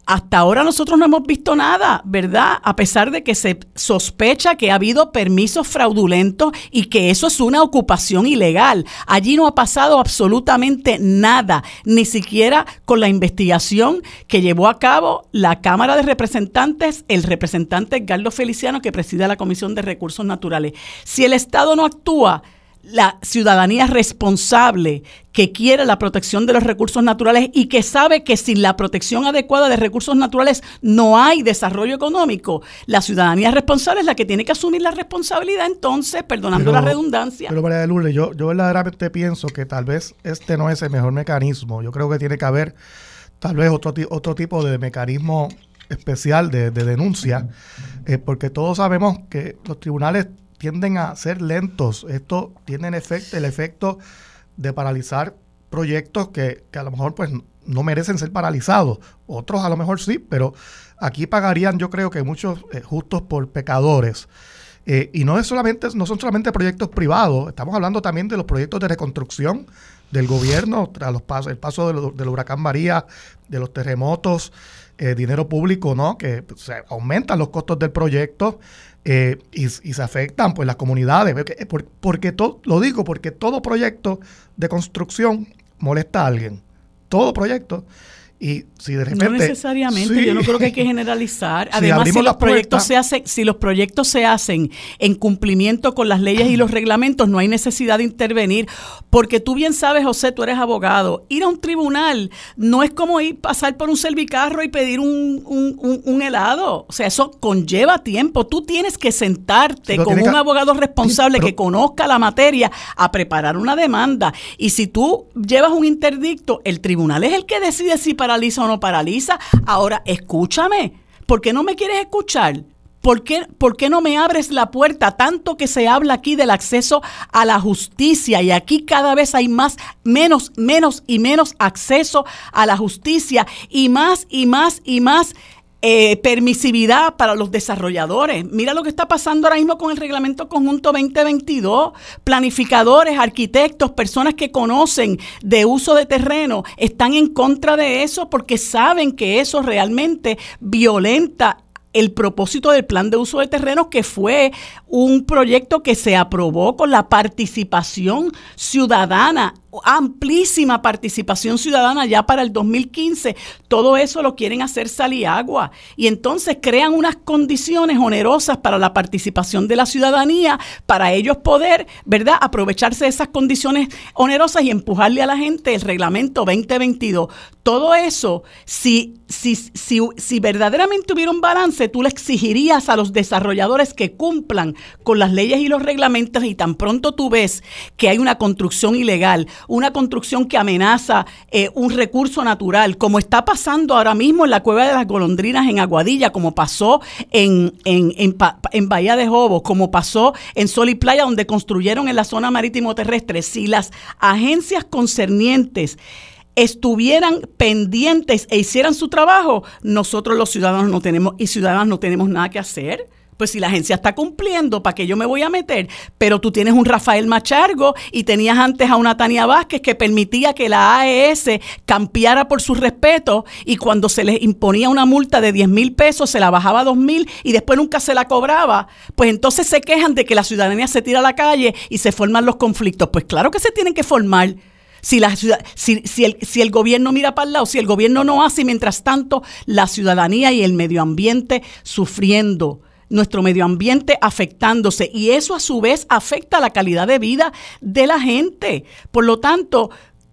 hasta ahora nosotros no hemos visto nada, ¿verdad? A pesar de que se sospecha que ha habido permisos fraudulentos y que eso es una ocupación ilegal. Allí no ha pasado absolutamente nada, ni siquiera con la investigación que llevó a cabo la Cámara de Representantes, el representante Carlos Feliciano que preside la Comisión de Recursos Naturales. Si el Estado no actúa, la ciudadanía responsable que quiere la protección de los recursos naturales y que sabe que sin la protección adecuada de recursos naturales no hay desarrollo económico, la ciudadanía responsable es la que tiene que asumir la responsabilidad entonces, perdonando la redundancia. Pero María de Lourdes, yo, yo verdaderamente pienso que tal vez este no es el mejor mecanismo. Yo creo que tiene que haber tal vez otro, otro tipo de mecanismo especial de, denuncia, eh, porque todos sabemos que los tribunales tienden a ser lentos. Esto tiene efecto, el efecto de paralizar proyectos que, a lo mejor pues no merecen ser paralizados. Otros a lo mejor sí, pero aquí pagarían yo creo que muchos eh, justos por pecadores. Eh, y no es solamente, no son solamente proyectos privados, estamos hablando también de los proyectos de reconstrucción del gobierno, tras los pasos, el paso del, huracán María, de los terremotos, eh, dinero público, ¿no? Que pues, aumentan los costos del proyecto. Eh, y, se afectan pues las comunidades. Porque, porque todo, lo digo porque todo proyecto de construcción molesta a alguien. Todo proyecto. Y si de repente. No necesariamente, yo no creo que hay que generalizar. Además, si, los proyectos se hacen, si los proyectos se hacen en cumplimiento con las leyes y los reglamentos, no hay necesidad de intervenir. Porque tú bien sabes, José, tú eres abogado. Ir a un tribunal no es como ir pasar por un servicarro y pedir un, un, helado. O sea, eso conlleva tiempo. Tú tienes que sentarte con un abogado responsable que conozca la materia a preparar una demanda. Y si tú llevas un interdicto, el tribunal es el que decide si para paraliza o no paraliza. Ahora, escúchame, ¿por qué no me quieres escuchar? ¿Por qué, ¿Por qué no me abres la puerta? Tanto que se habla aquí del acceso a la justicia y aquí cada vez hay más, menos, menos y menos acceso a la justicia y más y más y más eh, permisividad para los desarrolladores. Mira lo que está pasando ahora mismo con el Reglamento Conjunto 2022. Planificadores, arquitectos, personas que conocen de uso de terreno están en contra de eso porque saben que eso realmente violenta el propósito del plan de uso de terrenos, que fue un proyecto que se aprobó con la participación ciudadana amplísima participación ciudadana ya para el 2015. Todo eso lo quieren hacer salir agua y entonces crean unas condiciones onerosas para la participación de la ciudadanía para ellos poder, ¿verdad?, aprovecharse de esas condiciones onerosas y empujarle a la gente el reglamento 2022. Todo eso, si, si, si, si verdaderamente hubiera un balance, tú le exigirías a los desarrolladores que cumplan con las leyes y los reglamentos y tan pronto tú ves que hay una construcción ilegal, una construcción que amenaza eh, un recurso natural, como está pasando ahora mismo en la Cueva de las Golondrinas en Aguadilla, como pasó en, en, en, Bahía de Jobos, como pasó en Sol y Playa, donde construyeron en la zona marítimo terrestre. Si las agencias concernientes estuvieran pendientes e hicieran su trabajo, nosotros los ciudadanos no tenemos y ciudadanos no tenemos nada que hacer. Pues si la agencia está cumpliendo, ¿para qué yo me voy a meter? Pero tú tienes un Rafael Machargo y tenías antes a una Tania Vázquez que permitía que la AES campeara por su respeto y cuando se les imponía una multa de 10 mil pesos se la bajaba a 2 mil y después nunca se la cobraba. Pues entonces se quejan de que la ciudadanía se tira a la calle y se forman los conflictos. Pues claro que se tienen que formar. Si, la si, si, el, si el gobierno mira para el lado, si el gobierno no hace, mientras tanto la ciudadanía y el medio ambiente sufriendo nuestro medio ambiente afectándose y eso a su vez afecta la calidad de vida de la gente. Por lo tanto,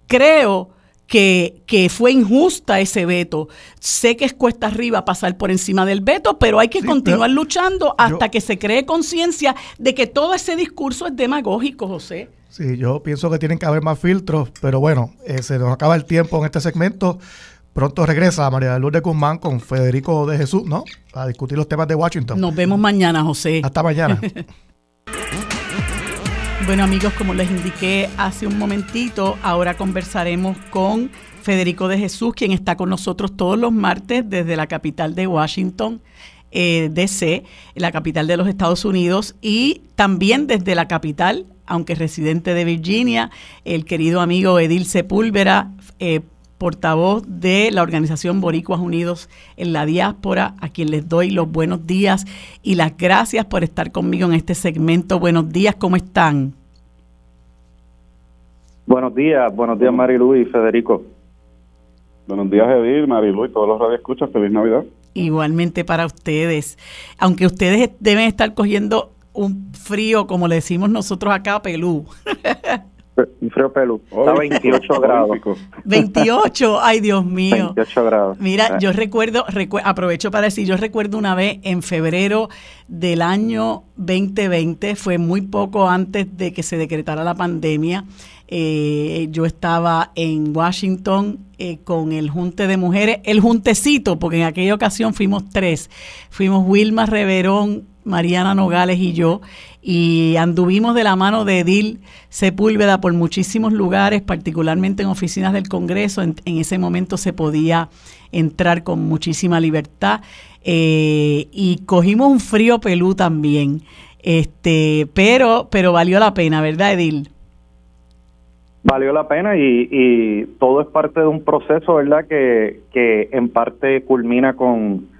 creo que, fue injusta ese veto. Sé que es cuesta arriba pasar por encima del veto, pero hay que continuar luchando hasta que se cree conciencia de que todo ese discurso es demagógico, José. Sí, yo pienso que tienen que haber más filtros, pero bueno, eh, se nos acaba el tiempo en este segmento. Pronto regresa María Lourdes Guzmán con Federico de Jesús, ¿no? A discutir los temas de Washington. Nos vemos mañana, José. Hasta mañana. bueno, amigos, como les indiqué hace un momentito, ahora conversaremos con Federico de Jesús, quien está con nosotros todos los martes desde la capital de Washington. Eh, DC, la capital de los Estados Unidos, y también desde la capital, aunque residente de Virginia, el querido amigo Edil Sepúlveda, eh, portavoz de la organización Boricuas Unidos en la diáspora, a quien les doy los buenos días y las gracias por estar conmigo en este segmento. Buenos días, ¿cómo están? Buenos días, buenos días Marilu y Federico. Buenos días Edil, Marilu y todos los radioescuchas, feliz Navidad. Igualmente para ustedes, aunque ustedes deben estar cogiendo un frío, como le decimos nosotros acá, pelú. Un frío. Está 28 grados. 28, ay Dios mío. 28 grados. Mira, ah. yo recuerdo, aprovecho para decir, yo recuerdo una vez en febrero del año 2020, fue muy poco antes de que se decretara la pandemia. Eh, yo estaba en Washington eh, con el Junte de Mujeres, el Juntecito, porque en aquella ocasión fuimos tres. Fuimos Wilma Reverón, Mariana Nogales y yo, y anduvimos de la mano de Edil Sepúlveda por muchísimos lugares, particularmente en oficinas del Congreso. En, ese momento se podía entrar con muchísima libertad eh, y cogimos un frío pelú también. Este, pero, pero valió la pena, ¿verdad, Edil? Valió la pena y, y todo es parte de un proceso, ¿verdad? Que, que en parte culmina con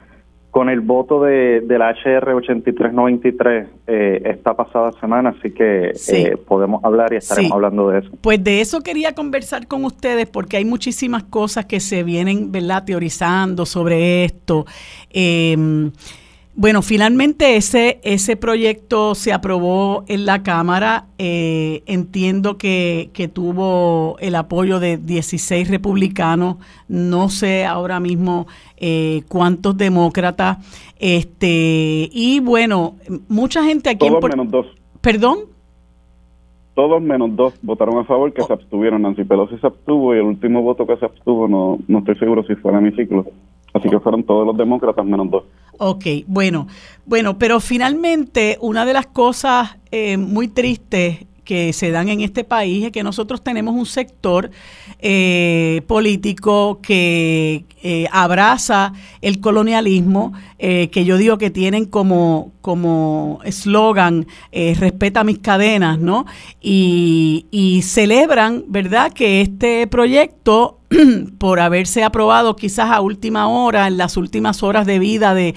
con el voto de, la HR 8393 eh, esta pasada semana, así que eh, podemos hablar y estaremos hablando de eso. Pues de eso quería conversar con ustedes porque hay muchísimas cosas que se vienen, ¿verdad?, teorizando sobre esto. Eh, bueno, finalmente ese, ese proyecto se aprobó en la Cámara. Eh, entiendo que, que, tuvo el apoyo de 16 republicanos. No sé ahora mismo eh, cuántos demócratas. Este, y bueno, mucha gente aquí... Todos menos dos. ¿Perdón? Todos menos dos votaron a favor que se abstuvieron. Nancy Pelosi se abstuvo y el último voto que se abstuvo no, no estoy seguro si fue el hemiciclo. Así que fueron todos los demócratas menos dos. Ok, bueno, bueno, pero finalmente una de las cosas eh, muy tristes que se dan en este país es que nosotros tenemos un sector eh, político que eh, abraza el colonialismo, eh, que yo digo que tienen como como eslogan respeta mis cadenas, ¿no? Y, y celebran, ¿verdad?, que este proyecto por haberse aprobado quizás a última hora, en las últimas horas de vida de,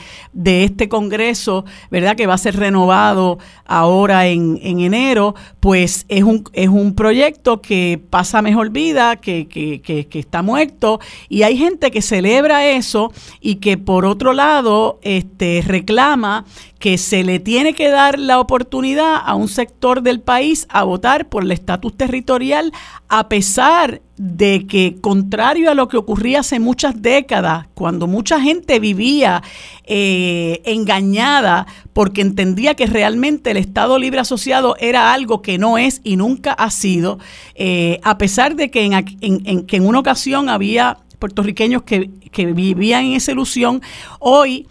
este Congreso, ¿verdad? Que va a ser renovado ahora en, enero, pues es un, es un proyecto que pasa mejor vida, que, que, que, que, está muerto, y hay gente que celebra eso y que por otro lado este, reclama que se le tiene que dar la oportunidad a un sector del país a votar por el estatus territorial, a pesar de que, contrario a lo que ocurría hace muchas décadas, cuando mucha gente vivía eh, engañada porque entendía que realmente el Estado Libre Asociado era algo que no es y nunca ha sido, eh, a pesar de que en, que en una ocasión había puertorriqueños que, que vivían en esa ilusión, hoy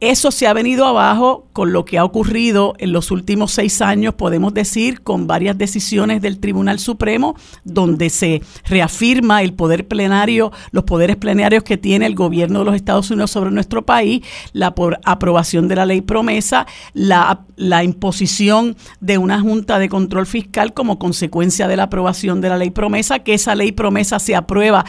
eso se ha venido abajo con lo que ha ocurrido en los últimos seis años, podemos decir, con varias decisiones del Tribunal Supremo, donde se reafirma el poder plenario, los poderes plenarios que tiene el gobierno de los Estados Unidos sobre nuestro país, la aprobación de la ley promesa, la, imposición de una Junta de Control Fiscal como consecuencia de la aprobación de la ley promesa, que esa ley promesa se aprueba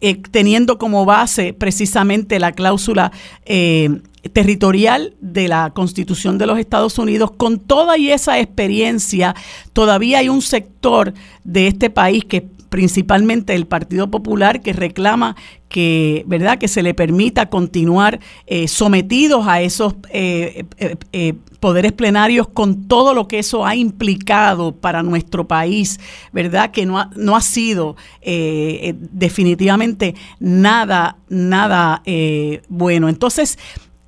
eh, teniendo como base precisamente la cláusula eh, territorial de la Constitución de los Estados Unidos, con toda y esa experiencia, todavía hay un sector de este país que principalmente el Partido Popular que reclama que verdad que se le permita continuar eh, sometidos a esos eh, eh, poderes plenarios con todo lo que eso ha implicado para nuestro país verdad que no ha, no ha sido definitivamente nada nada bueno entonces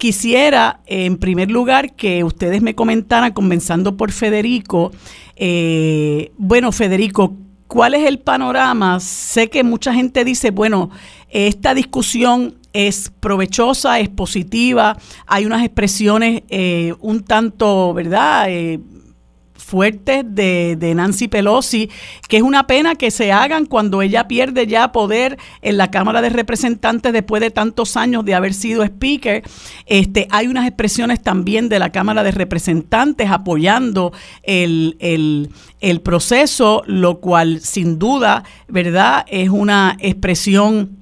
Quisiera, en primer lugar, que ustedes me comentaran, comenzando por Federico. Eh, bueno, Federico, ¿cuál es el panorama? Sé que mucha gente dice, bueno, esta discusión es provechosa, es positiva, hay unas expresiones eh, un tanto, ¿verdad? Eh, fuertes de, de, Nancy Pelosi, que es una pena que se hagan cuando ella pierde ya poder en la Cámara de Representantes después de tantos años de haber sido speaker. Este, hay unas expresiones también de la Cámara de Representantes apoyando el, el, el proceso, lo cual sin duda, ¿verdad? Es una expresión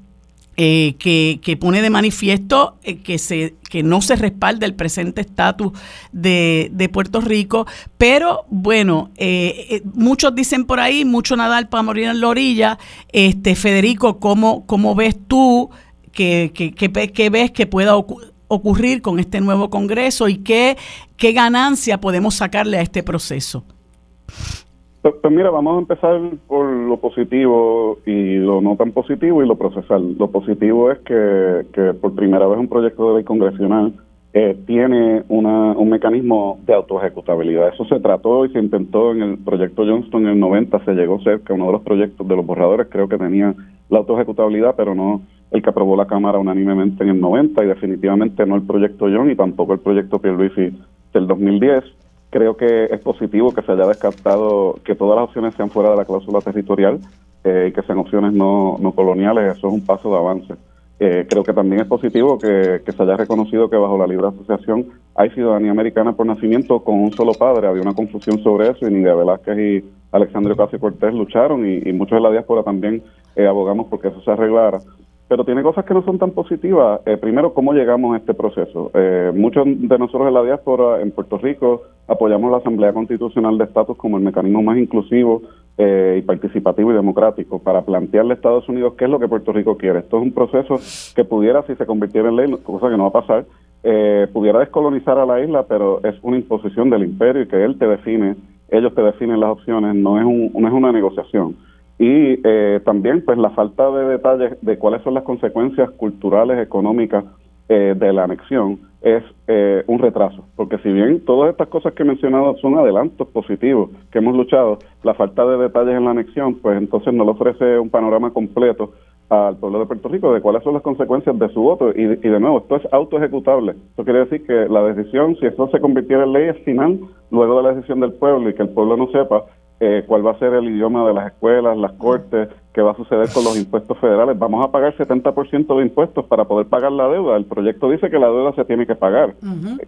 eh, que, pone de manifiesto eh, que, se, que no se respalda el presente estatus de, Puerto Rico, pero bueno, eh, muchos dicen por ahí, mucho nadar para morir en la orilla. Este, Federico, ¿cómo, cómo ves tú que, que, ves que pueda ocurrir con este nuevo Congreso y qué, qué ganancia podemos sacarle a este proceso? Pues, pues, mira, vamos a empezar por lo positivo y lo no tan positivo y lo procesal. Lo positivo es que, que por primera vez un proyecto de ley congresional eh, tiene una, un mecanismo de autoejecutabilidad. Eso se trató y se intentó en el proyecto Johnston en el 90, se llegó cerca, uno de los proyectos de los borradores creo que tenía la autoejecutabilidad, pero no el que aprobó la Cámara unánimemente en el 90 y definitivamente no el proyecto John y tampoco el proyecto Pierluisi del 2010 creo que es positivo que se haya descartado que todas las opciones sean fuera de la cláusula territorial eh, y que sean opciones no, no coloniales. Eso es un paso de avance. Eh, creo que también es positivo que, se haya reconocido que bajo la libre asociación hay ciudadanía americana por nacimiento con un solo padre. Había una confusión sobre eso y Nidia Velázquez y Alexandre Ocasio Cortés lucharon y, muchos de la diáspora también eh, abogamos porque eso se arreglara pero tiene cosas que no son tan positivas. Eh, primero, ¿cómo llegamos a este proceso? Eh, muchos de nosotros en la diáspora en Puerto Rico apoyamos la Asamblea Constitucional de Estatus como el mecanismo más inclusivo eh, y participativo y democrático para plantearle a Estados Unidos qué es lo que Puerto Rico quiere. Esto es un proceso que pudiera, si se convirtiera en ley, cosa que no va a pasar, pudiera descolonizar a la isla, pero es una imposición del imperio y que él te define, ellos te definen las opciones, no es, un, no es una negociación y eh, también pues la falta de detalles de cuáles son las consecuencias culturales, económicas eh, de la anexión es eh, un retraso, porque si bien todas estas cosas que he mencionado son adelantos positivos que hemos luchado, la falta de detalles en la anexión pues entonces no le ofrece un panorama completo al pueblo de Puerto Rico de cuáles son las consecuencias de su voto. Y, de nuevo, esto es autoejecutable. Esto quiere decir que la decisión, si esto se convirtiera en ley, es final luego de la decisión del pueblo y que el pueblo no sepa eh, cuál va a ser el idioma de las escuelas, las cortes, qué va a suceder con los impuestos federales. Vamos a pagar 70% de impuestos para poder pagar la deuda. El proyecto dice que la deuda se tiene que pagar.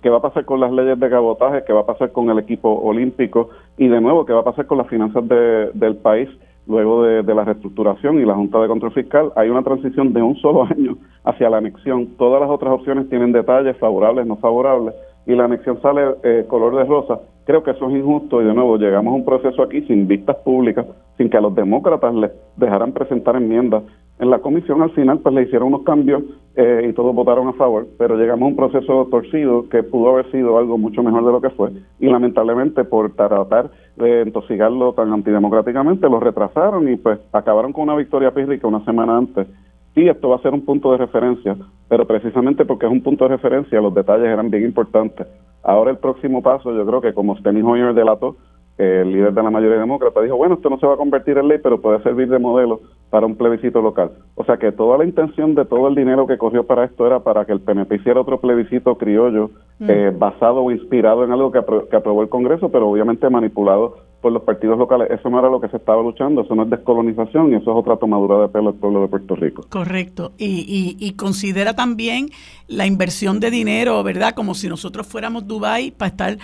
¿Qué va a pasar con las leyes de cabotaje? ¿Qué va a pasar con el equipo olímpico? Y de nuevo, ¿qué va a pasar con las finanzas del país? luego de, la reestructuración y la Junta de Control Fiscal, hay una transición de un solo año hacia la anexión. Todas las otras opciones tienen detalles favorables, no favorables, y la anexión sale eh, color de rosa. Creo que eso es injusto y de nuevo llegamos a un proceso aquí sin vistas públicas, sin que a los demócratas les dejaran presentar enmiendas. En la comisión al final pues le hicieron unos cambios eh, y todos votaron a favor, pero llegamos a un proceso torcido que pudo haber sido algo mucho mejor de lo que fue y lamentablemente por tratar de entosigarlo tan antidemocráticamente lo retrasaron y pues acabaron con una victoria pírrica una semana antes. Sí, esto va a ser un punto de referencia, pero precisamente porque es un punto de referencia los detalles eran bien importantes. Ahora el próximo paso, yo creo que como Steny Hoyer delató, el líder de la mayoría demócrata dijo, bueno, esto no se va a convertir en ley, pero puede servir de modelo para un plebiscito local. O sea que toda la intención de todo el dinero que corrió para esto era para que el PNP hiciera otro plebiscito criollo mm. eh, basado o inspirado en algo que, que aprobó el Congreso, pero obviamente manipulado por los partidos locales. Eso no era lo que se estaba luchando, eso no es descolonización y eso es otra tomadura de pelo del pueblo de Puerto Rico. Correcto. Y, y, considera también la inversión de dinero, ¿verdad? Como si nosotros fuéramos Dubai para estar,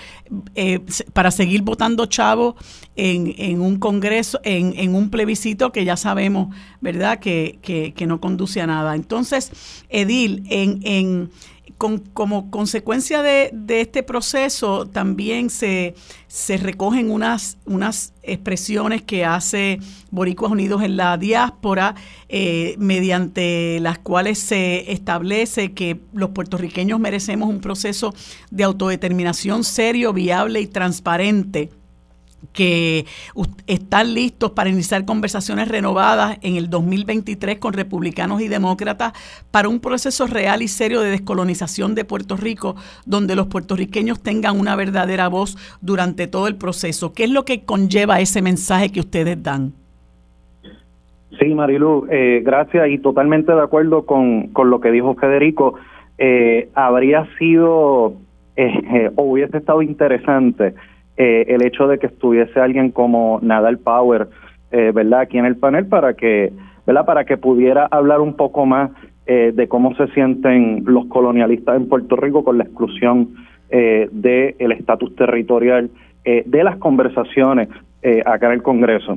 eh, para seguir votando chavos en, en un congreso, en, en, un plebiscito que ya sabemos, ¿verdad? Que, que, que no conduce a nada. Entonces, Edil, en, en como consecuencia de, este proceso también se, se recogen unas, unas expresiones que hace Boricuas Unidos en la diáspora, eh, mediante las cuales se establece que los puertorriqueños merecemos un proceso de autodeterminación serio, viable y transparente que están listos para iniciar conversaciones renovadas en el 2023 con republicanos y demócratas para un proceso real y serio de descolonización de Puerto Rico, donde los puertorriqueños tengan una verdadera voz durante todo el proceso. ¿Qué es lo que conlleva ese mensaje que ustedes dan? Sí, Marilu, eh, gracias y totalmente de acuerdo con, lo que dijo Federico. Eh, habría sido eh, o hubiese estado interesante eh, el hecho de que estuviese alguien como Nadal Power, eh, ¿verdad? Aquí en el panel para que, ¿verdad? Para que pudiera hablar un poco más eh, de cómo se sienten los colonialistas en Puerto Rico con la exclusión eh, del estatus territorial de las conversaciones acá en el Congreso.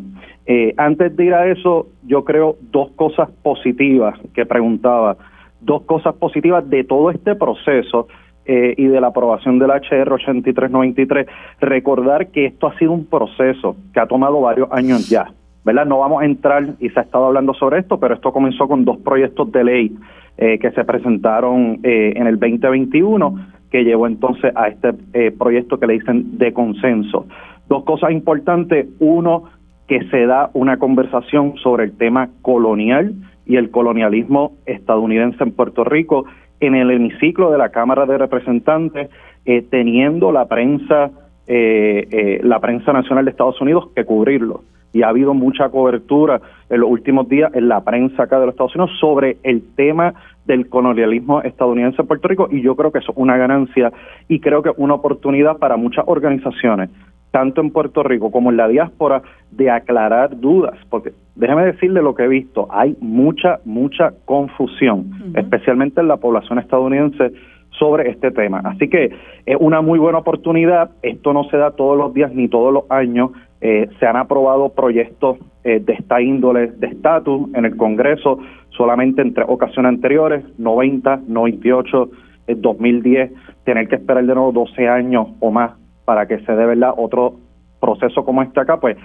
antes de ir a eso, yo creo dos cosas positivas que preguntaba, dos cosas positivas de todo este proceso eh, y de la aprobación del HR 8393, recordar que esto ha sido un proceso que ha tomado varios años ya. ¿verdad? No vamos a entrar, y se ha estado hablando sobre esto, pero esto comenzó con dos proyectos de ley eh, que se presentaron eh, en el 2021, que llevó entonces a este proyecto que le dicen de consenso. Dos cosas importantes. Uno, que se da una conversación sobre el tema colonial y el colonialismo estadounidense en Puerto Rico en el hemiciclo de la Cámara de Representantes, eh, teniendo la prensa, eh, eh, la prensa nacional de Estados Unidos que cubrirlo. Y ha habido mucha cobertura en los últimos días en la prensa acá de los Estados Unidos sobre el tema del colonialismo estadounidense en Puerto Rico y yo creo que eso es una ganancia y creo que una oportunidad para muchas organizaciones tanto en Puerto Rico como en la diáspora, de aclarar dudas, porque déjeme decirle lo que he visto, hay mucha, mucha confusión, especialmente en la población estadounidense sobre este tema. Así que es una muy buena oportunidad, esto no se da todos los días ni todos los años, eh, se han aprobado proyectos eh, de esta índole de estatus en el Congreso solamente en tres ocasiones anteriores, 90, 98, 2010, tener que esperar de nuevo 12 años o más para que se dé verdad otro proceso como este acá, pues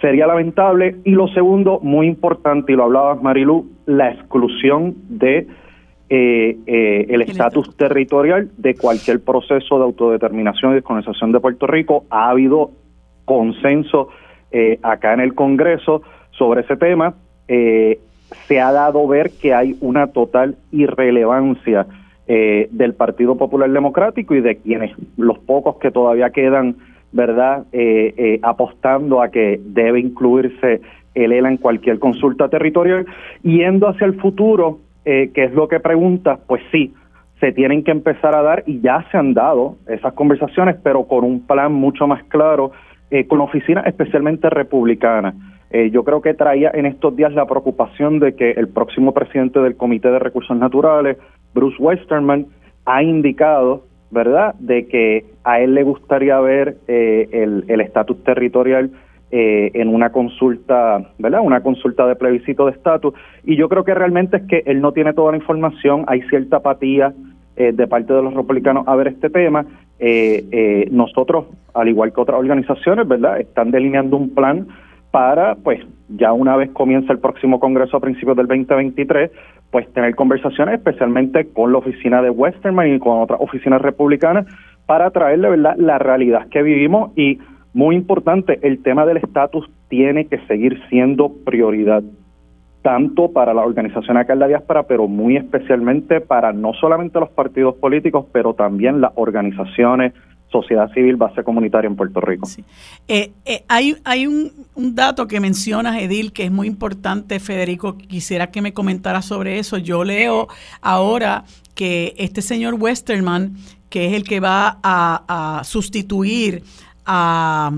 sería lamentable. Y lo segundo, muy importante, y lo hablabas Marilu, la exclusión de eh, eh, el estatus territorial de cualquier proceso de autodeterminación y descolonización de Puerto Rico. Ha habido consenso eh, acá en el Congreso sobre ese tema. se ha dado ver que hay una total irrelevancia eh, del Partido Popular Democrático y de quienes, los pocos que todavía quedan, ¿verdad?, eh, eh, apostando a que debe incluirse el ELA en cualquier consulta territorial. Yendo hacia el futuro, eh, que es lo que preguntas, pues sí, se tienen que empezar a dar y ya se han dado esas conversaciones, pero con un plan mucho más claro, eh, con oficinas especialmente republicanas. Yo creo que traía en estos días la preocupación de que el próximo presidente del Comité de Recursos Naturales, Bruce Westerman, ha indicado, ¿verdad?, de que a él le gustaría ver eh, el estatus territorial eh, en una consulta, ¿verdad? Una consulta de plebiscito de estatus. Y yo creo que realmente es que él no tiene toda la información, hay cierta apatía eh, de parte de los republicanos a ver este tema. Eh, nosotros, al igual que otras organizaciones, ¿verdad? Están delineando un plan para, pues, ya una vez comienza el próximo Congreso a principios del 2023, pues tener conversaciones especialmente con la oficina de Westerman y con otras oficinas republicanas para traerle, ¿verdad?, la realidad que vivimos y muy importante, el tema del estatus tiene que seguir siendo prioridad, tanto para la organización acá en la diáspora, pero muy especialmente para no solamente los partidos políticos, pero también las organizaciones, sociedad civil, base comunitaria en Puerto Rico. Eh, eh, hay hay un, un, dato que mencionas, Edil, que es muy importante, Federico. Quisiera que me comentara sobre eso. Yo leo ahora que este señor Westerman, que es el que va a, a sustituir a,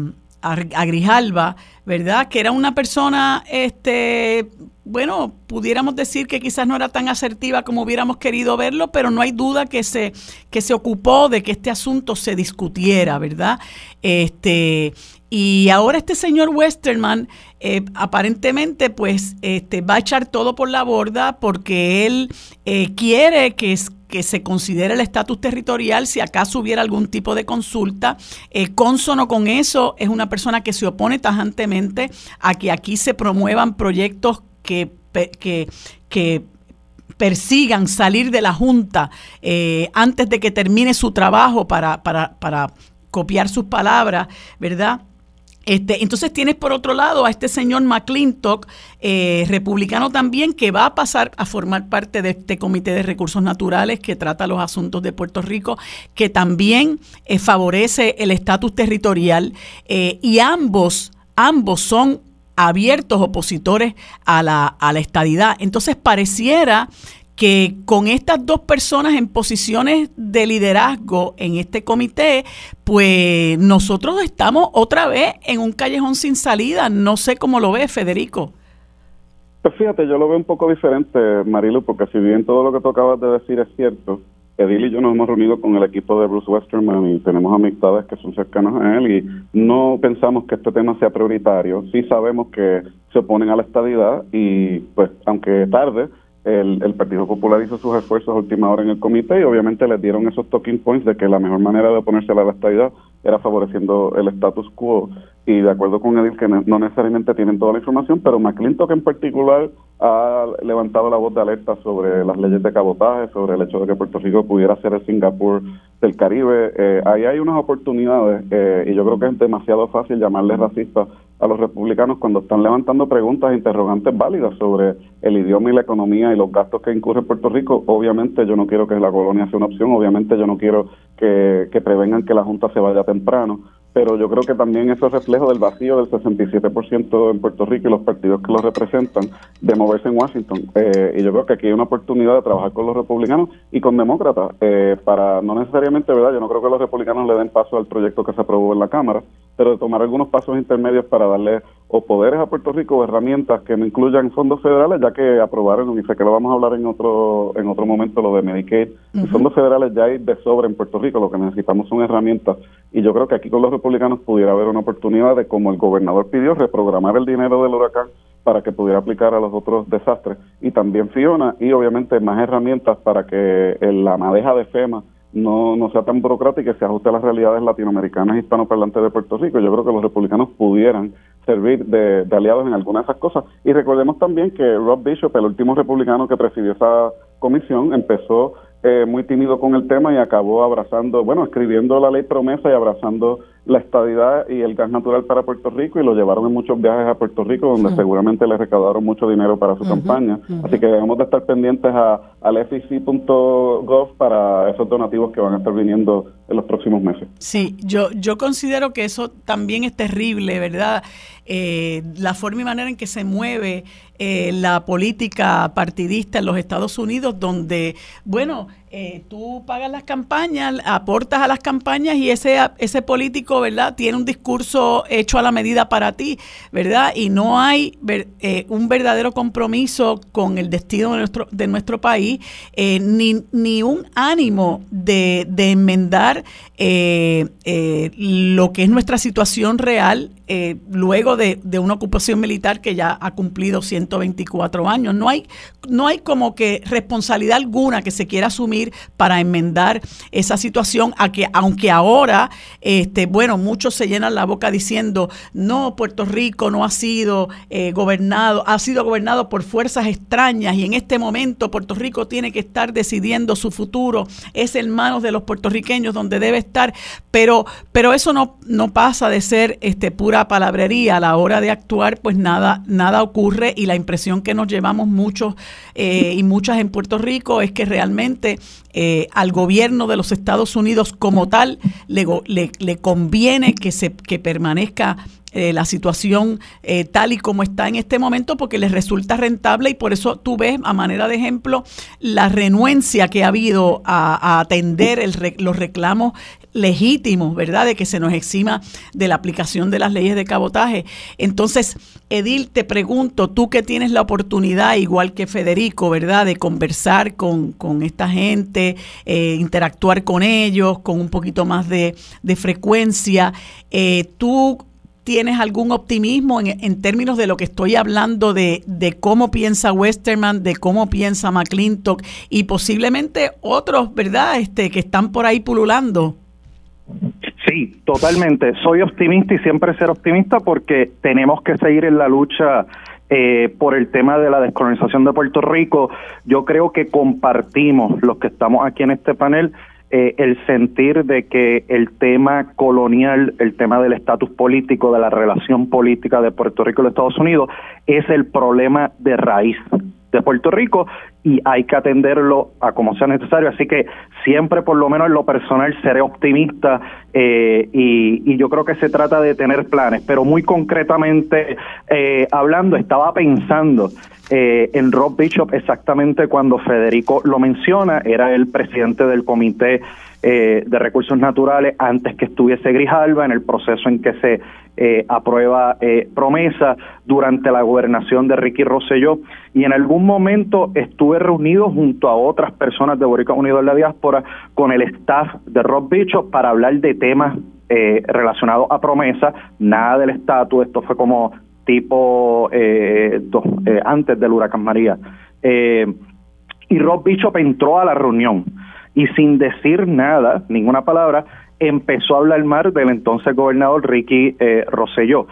a, Grijalva, ¿verdad? Que era una persona, este, bueno, pudiéramos decir que quizás no era tan asertiva como hubiéramos querido verlo, pero no hay duda que se, que se ocupó de que este asunto se discutiera, ¿verdad? Este, y ahora este señor Westerman eh, aparentemente pues este, va a echar todo por la borda porque él eh, quiere que, que se considere el estatus territorial si acaso hubiera algún tipo de consulta. Eh, consono con eso es una persona que se opone tajantemente a que aquí se promuevan proyectos que, que, que persigan salir de la Junta antes de que termine su trabajo para, para, para copiar sus palabras, ¿verdad? Este, entonces tienes por otro lado a este señor McClintock, eh, republicano también, que va a pasar a formar parte de este Comité de Recursos Naturales que trata los asuntos de Puerto Rico, que también eh, favorece el estatus territorial eh, y ambos, ambos son abiertos opositores a la, a la estadidad. Entonces pareciera que con estas dos personas en posiciones de liderazgo en este comité, pues nosotros estamos otra vez en un callejón sin salida. No sé cómo lo ve Federico. Pues fíjate, yo lo veo un poco diferente, Marilu, porque si bien todo lo que tú acabas de decir es cierto, Edil y yo nos hemos reunido con el equipo de Bruce Westerman y tenemos amistades que son cercanas a él y no pensamos que este tema sea prioritario. Sí sabemos que se oponen a la estadidad y pues aunque tarde, el, el, Partido Popular hizo sus esfuerzos a en el comité y obviamente les dieron esos talking points de que la mejor manera de oponerse a la estabilidad era favoreciendo el status quo y de acuerdo con Edil que no necesariamente tienen toda la información, pero McClintock en particular ha levantado la voz de alerta sobre las leyes de cabotaje, sobre el hecho de que Puerto Rico pudiera ser el Singapur del Caribe. Eh, ahí hay unas oportunidades eh, y yo creo que es demasiado fácil llamarles racistas a los republicanos cuando están levantando preguntas e interrogantes válidas sobre el idioma y la economía y los gastos que incurre Puerto Rico. Obviamente yo no quiero que la colonia sea una opción, obviamente yo no quiero que, que prevengan que la Junta se vaya temprano, pero yo creo que también eso es reflejo del vacío del 67% en Puerto Rico y los partidos que lo representan de moverse en Washington. Eh, y yo creo que aquí hay una oportunidad de trabajar con los republicanos y con demócratas eh, para no necesariamente, ¿verdad? Yo no creo que los republicanos le den paso al proyecto que se aprobó en la Cámara, pero de tomar algunos pasos intermedios para darle o poderes a Puerto Rico o herramientas que no incluyan fondos federales, ya que aprobaron, y sé que lo vamos a hablar en otro en otro momento, lo de Medicaid. Fondos federales ya hay de sobra en Puerto Rico, lo que necesitamos son herramientas. Y yo creo que aquí con los republicanos pudiera haber una oportunidad de, como el gobernador pidió, reprogramar el dinero del huracán para que pudiera aplicar a los otros desastres. Y también Fiona, y obviamente más herramientas para que la madeja de FEMA no, no sea tan burocrática y se ajuste a las realidades latinoamericanas y hispanoparlantes de Puerto Rico. Yo creo que los republicanos pudieran servir de, de, aliados en algunas de esas cosas. Y recordemos también que Rob Bishop, el último republicano que presidió esa comisión, empezó eh, muy tímido con el tema y acabó abrazando, bueno, escribiendo la ley promesa y abrazando la estabilidad y el gas natural para Puerto Rico y lo llevaron en muchos viajes a Puerto Rico donde seguramente le recaudaron mucho dinero para su campaña. Así que debemos de estar pendientes a, al FEC.gov para esos donativos que van a estar viniendo en los próximos meses. Sí, yo, yo considero que eso también es terrible, ¿verdad? Eh, la forma y manera en que se mueve eh, la política partidista en los Estados Unidos, donde, bueno, eh, tú pagas las campañas, aportas a las campañas y ese, ese político, ¿verdad?, tiene un discurso hecho a la medida para ti, ¿verdad? Y no hay eh, un verdadero compromiso con el destino de nuestro, de nuestro país, eh, ni, ni un ánimo de, de enmendar lo que es nuestra situación real luego de, de, una ocupación militar que ya ha cumplido 124 años. No hay, no hay como que responsabilidad alguna que se quiera asumir para enmendar esa situación, a que aunque ahora, este, bueno, muchos se llenan la boca diciendo, no, Puerto Rico no ha sido eh, gobernado, ha sido gobernado por fuerzas extrañas y en este momento Puerto Rico tiene que estar decidiendo su futuro, es en manos de los puertorriqueños donde debe estar, pero, pero eso no, no pasa de ser este, pura palabrería a la hora de actuar, pues nada, nada ocurre y la impresión que nos llevamos muchos eh, y muchas en Puerto Rico es que realmente eh, al gobierno de los Estados Unidos como tal le, le, conviene que, se, que permanezca eh, la situación tal y como está en este momento porque les resulta rentable y por eso tú ves a manera de ejemplo la renuencia que ha habido a, atender el, los reclamos legítimos, ¿verdad? De que se nos exima de la aplicación de las leyes de cabotaje. Entonces, Edil, te pregunto, tú que tienes la oportunidad, igual que Federico, ¿verdad?, de conversar con, esta gente, eh, interactuar con ellos con un poquito más de, frecuencia, tú tienes algún optimismo en, términos de lo que estoy hablando de, de, cómo piensa Westerman, de cómo piensa McClintock y posiblemente otros, ¿verdad? Este, que están por ahí pululando. Sí, totalmente. Soy optimista y siempre ser optimista porque tenemos que seguir en la lucha eh, por el tema de la descolonización de Puerto Rico. Yo creo que compartimos los que estamos aquí en este panel eh, el sentir de que el tema colonial, el tema del estatus político, de la relación política de Puerto Rico y los Estados Unidos, es el problema de raíz de Puerto Rico y hay que atenderlo a como sea necesario. Así que siempre, por lo menos en lo personal, seré optimista eh, y, yo creo que se trata de tener planes. Pero muy concretamente eh, hablando, estaba pensando eh, en Rob Bishop exactamente cuando Federico lo menciona, era el presidente del comité de recursos naturales antes que estuviese Grijalva en el proceso en que se eh, aprueba eh, promesa durante la gobernación de Ricky Rosselló. Y en algún momento estuve reunido junto a otras personas de Boricua Unido en la Diáspora con el staff de Rob Bicho para hablar de temas eh, relacionados a promesa, nada del estatus, esto fue como tipo eh, antes del huracán María. y Rob Bishop entró a la reunión y sin decir nada, ninguna palabra, empezó a hablar mal del entonces gobernador Ricky eh, Rosselló.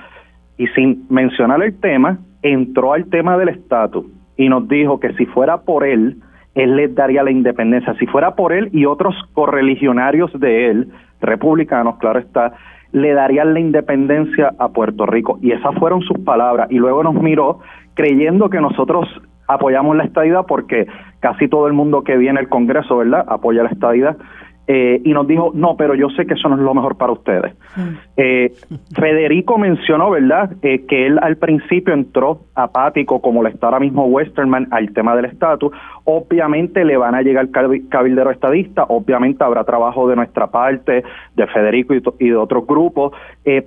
Y sin mencionar el tema, entró al tema del estatus y nos dijo que si fuera por él, él les daría la independencia. Si fuera por él y otros correligionarios de él, republicanos, claro está, le darían la independencia a Puerto Rico. Y esas fueron sus palabras. Y luego nos miró creyendo que nosotros apoyamos la estadidad porque casi todo el mundo que viene al Congreso, ¿verdad?, apoya la estadidad. Eh, y nos dijo, no, pero yo sé que eso no es lo mejor para ustedes. Eh, Federico mencionó, ¿verdad?, eh, que él al principio entró apático, como lo está ahora mismo Westerman, al tema del estatus. Obviamente le van a llegar cabildero estadista, obviamente habrá trabajo de nuestra parte, de Federico y, de otros grupos,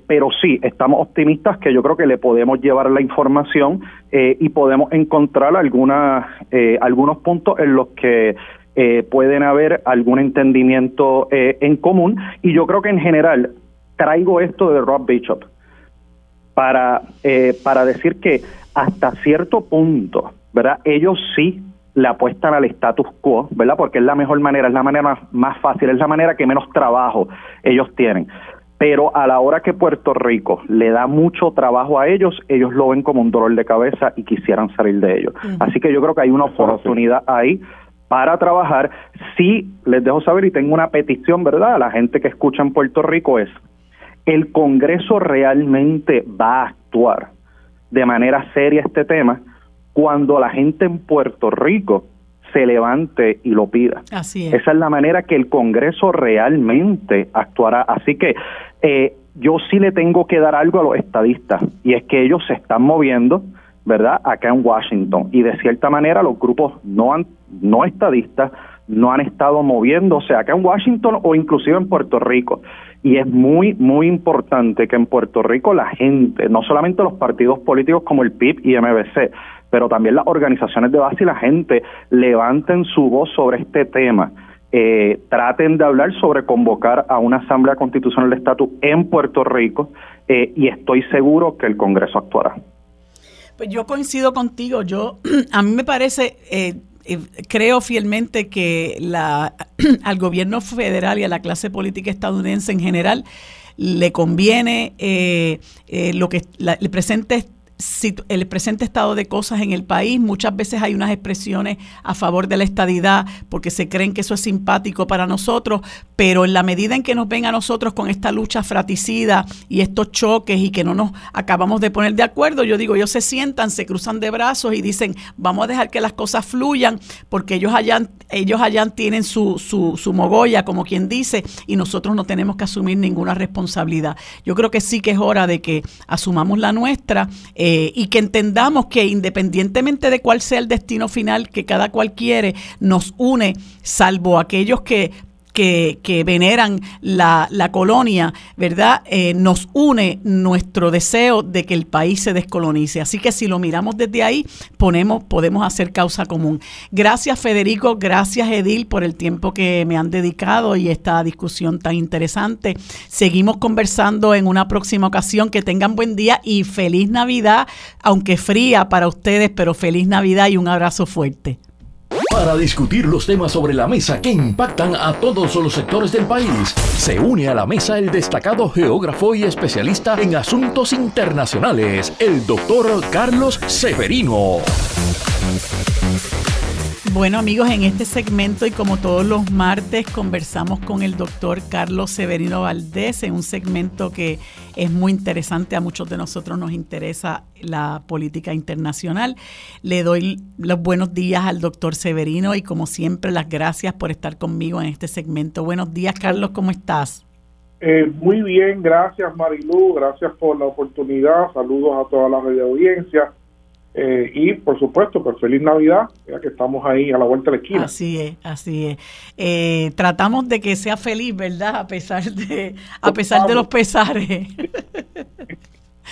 pero sí, estamos optimistas que yo creo que le podemos llevar la información y podemos encontrar algunas, algunos puntos en los que eh, pueden haber algún entendimiento eh, en común y yo creo que en general traigo esto de Rob Bishop para, eh, para decir que hasta cierto punto, ¿verdad? Ellos sí le apuestan al status quo, ¿verdad? Porque es la mejor manera, es la manera más, más fácil, es la manera que menos trabajo ellos tienen pero a la hora que Puerto Rico le da mucho trabajo a ellos, ellos lo ven como un dolor de cabeza y quisieran salir de ellos. Así que yo creo que hay una oportunidad ahí para trabajar. Sí, les dejo saber y tengo una petición, ¿verdad? A la gente que escucha en Puerto Rico es, el Congreso realmente va a actuar de manera seria este tema cuando la gente en Puerto Rico se levante y lo pida. Así es. Esa es la manera que el Congreso realmente actuará. Así que eh, yo sí le tengo que dar algo a los estadistas y es que ellos se están moviendo, ¿verdad? Acá en Washington y de cierta manera los grupos no han, no estadistas no han estado moviéndose acá en Washington o inclusive en Puerto Rico. Y es muy, muy importante que en Puerto Rico la gente, no solamente los partidos políticos como el PIB y MBC, pero también las organizaciones de base y la gente levanten su voz sobre este tema. Eh, traten de hablar sobre convocar a una asamblea constitucional de estatus en Puerto Rico eh, y estoy seguro que el Congreso actuará. Pues yo coincido contigo. Yo a mí me parece eh, creo fielmente que la, al gobierno federal y a la clase política estadounidense en general le conviene eh, eh, lo que la, el presente el presente estado de cosas en el país. Muchas veces hay unas expresiones a favor de la estadidad porque se creen que eso es simpático para nosotros, pero en la medida en que nos ven a nosotros con esta lucha fraticida y estos choques y que no nos acabamos de poner de acuerdo, yo digo, ellos se sientan, se cruzan de brazos y dicen, vamos a dejar que las cosas fluyan porque ellos allá, ellos allá tienen su, su, su mogolla, como quien dice, y nosotros no tenemos que asumir ninguna responsabilidad. Yo creo que sí que es hora de que asumamos la nuestra. Eh, y que entendamos que independientemente de cuál sea el destino final que cada cual quiere, nos une, salvo aquellos que que, veneran la, colonia, ¿verdad? Eh, nos une nuestro deseo de que el país se descolonice. Así que si lo miramos desde ahí, ponemos, podemos hacer causa común. Gracias Federico, gracias Edil por el tiempo que me han dedicado y esta discusión tan interesante. Seguimos conversando en una próxima ocasión. Que tengan buen día y feliz Navidad, aunque fría para ustedes, pero feliz Navidad y un abrazo fuerte para discutir los temas sobre la mesa que impactan a todos los sectores del país. Se une a la mesa el destacado geógrafo y especialista en asuntos internacionales, el doctor Carlos Severino. Bueno amigos, en este segmento y como todos los martes conversamos con el doctor Carlos Severino Valdés en un segmento que es muy interesante, a muchos de nosotros nos interesa la política internacional. Le doy los buenos días al doctor Severino y como siempre las gracias por estar conmigo en este segmento. Buenos días Carlos, ¿cómo estás? Eh, muy bien, gracias Marilu, gracias por la oportunidad, saludos a toda la audiencia eh, y por supuesto, pues feliz Navidad, ya que estamos ahí a la vuelta de la esquina. Así es, así es. Eh, tratamos de que sea feliz, ¿verdad? A pesar de, a pesar de los pesares.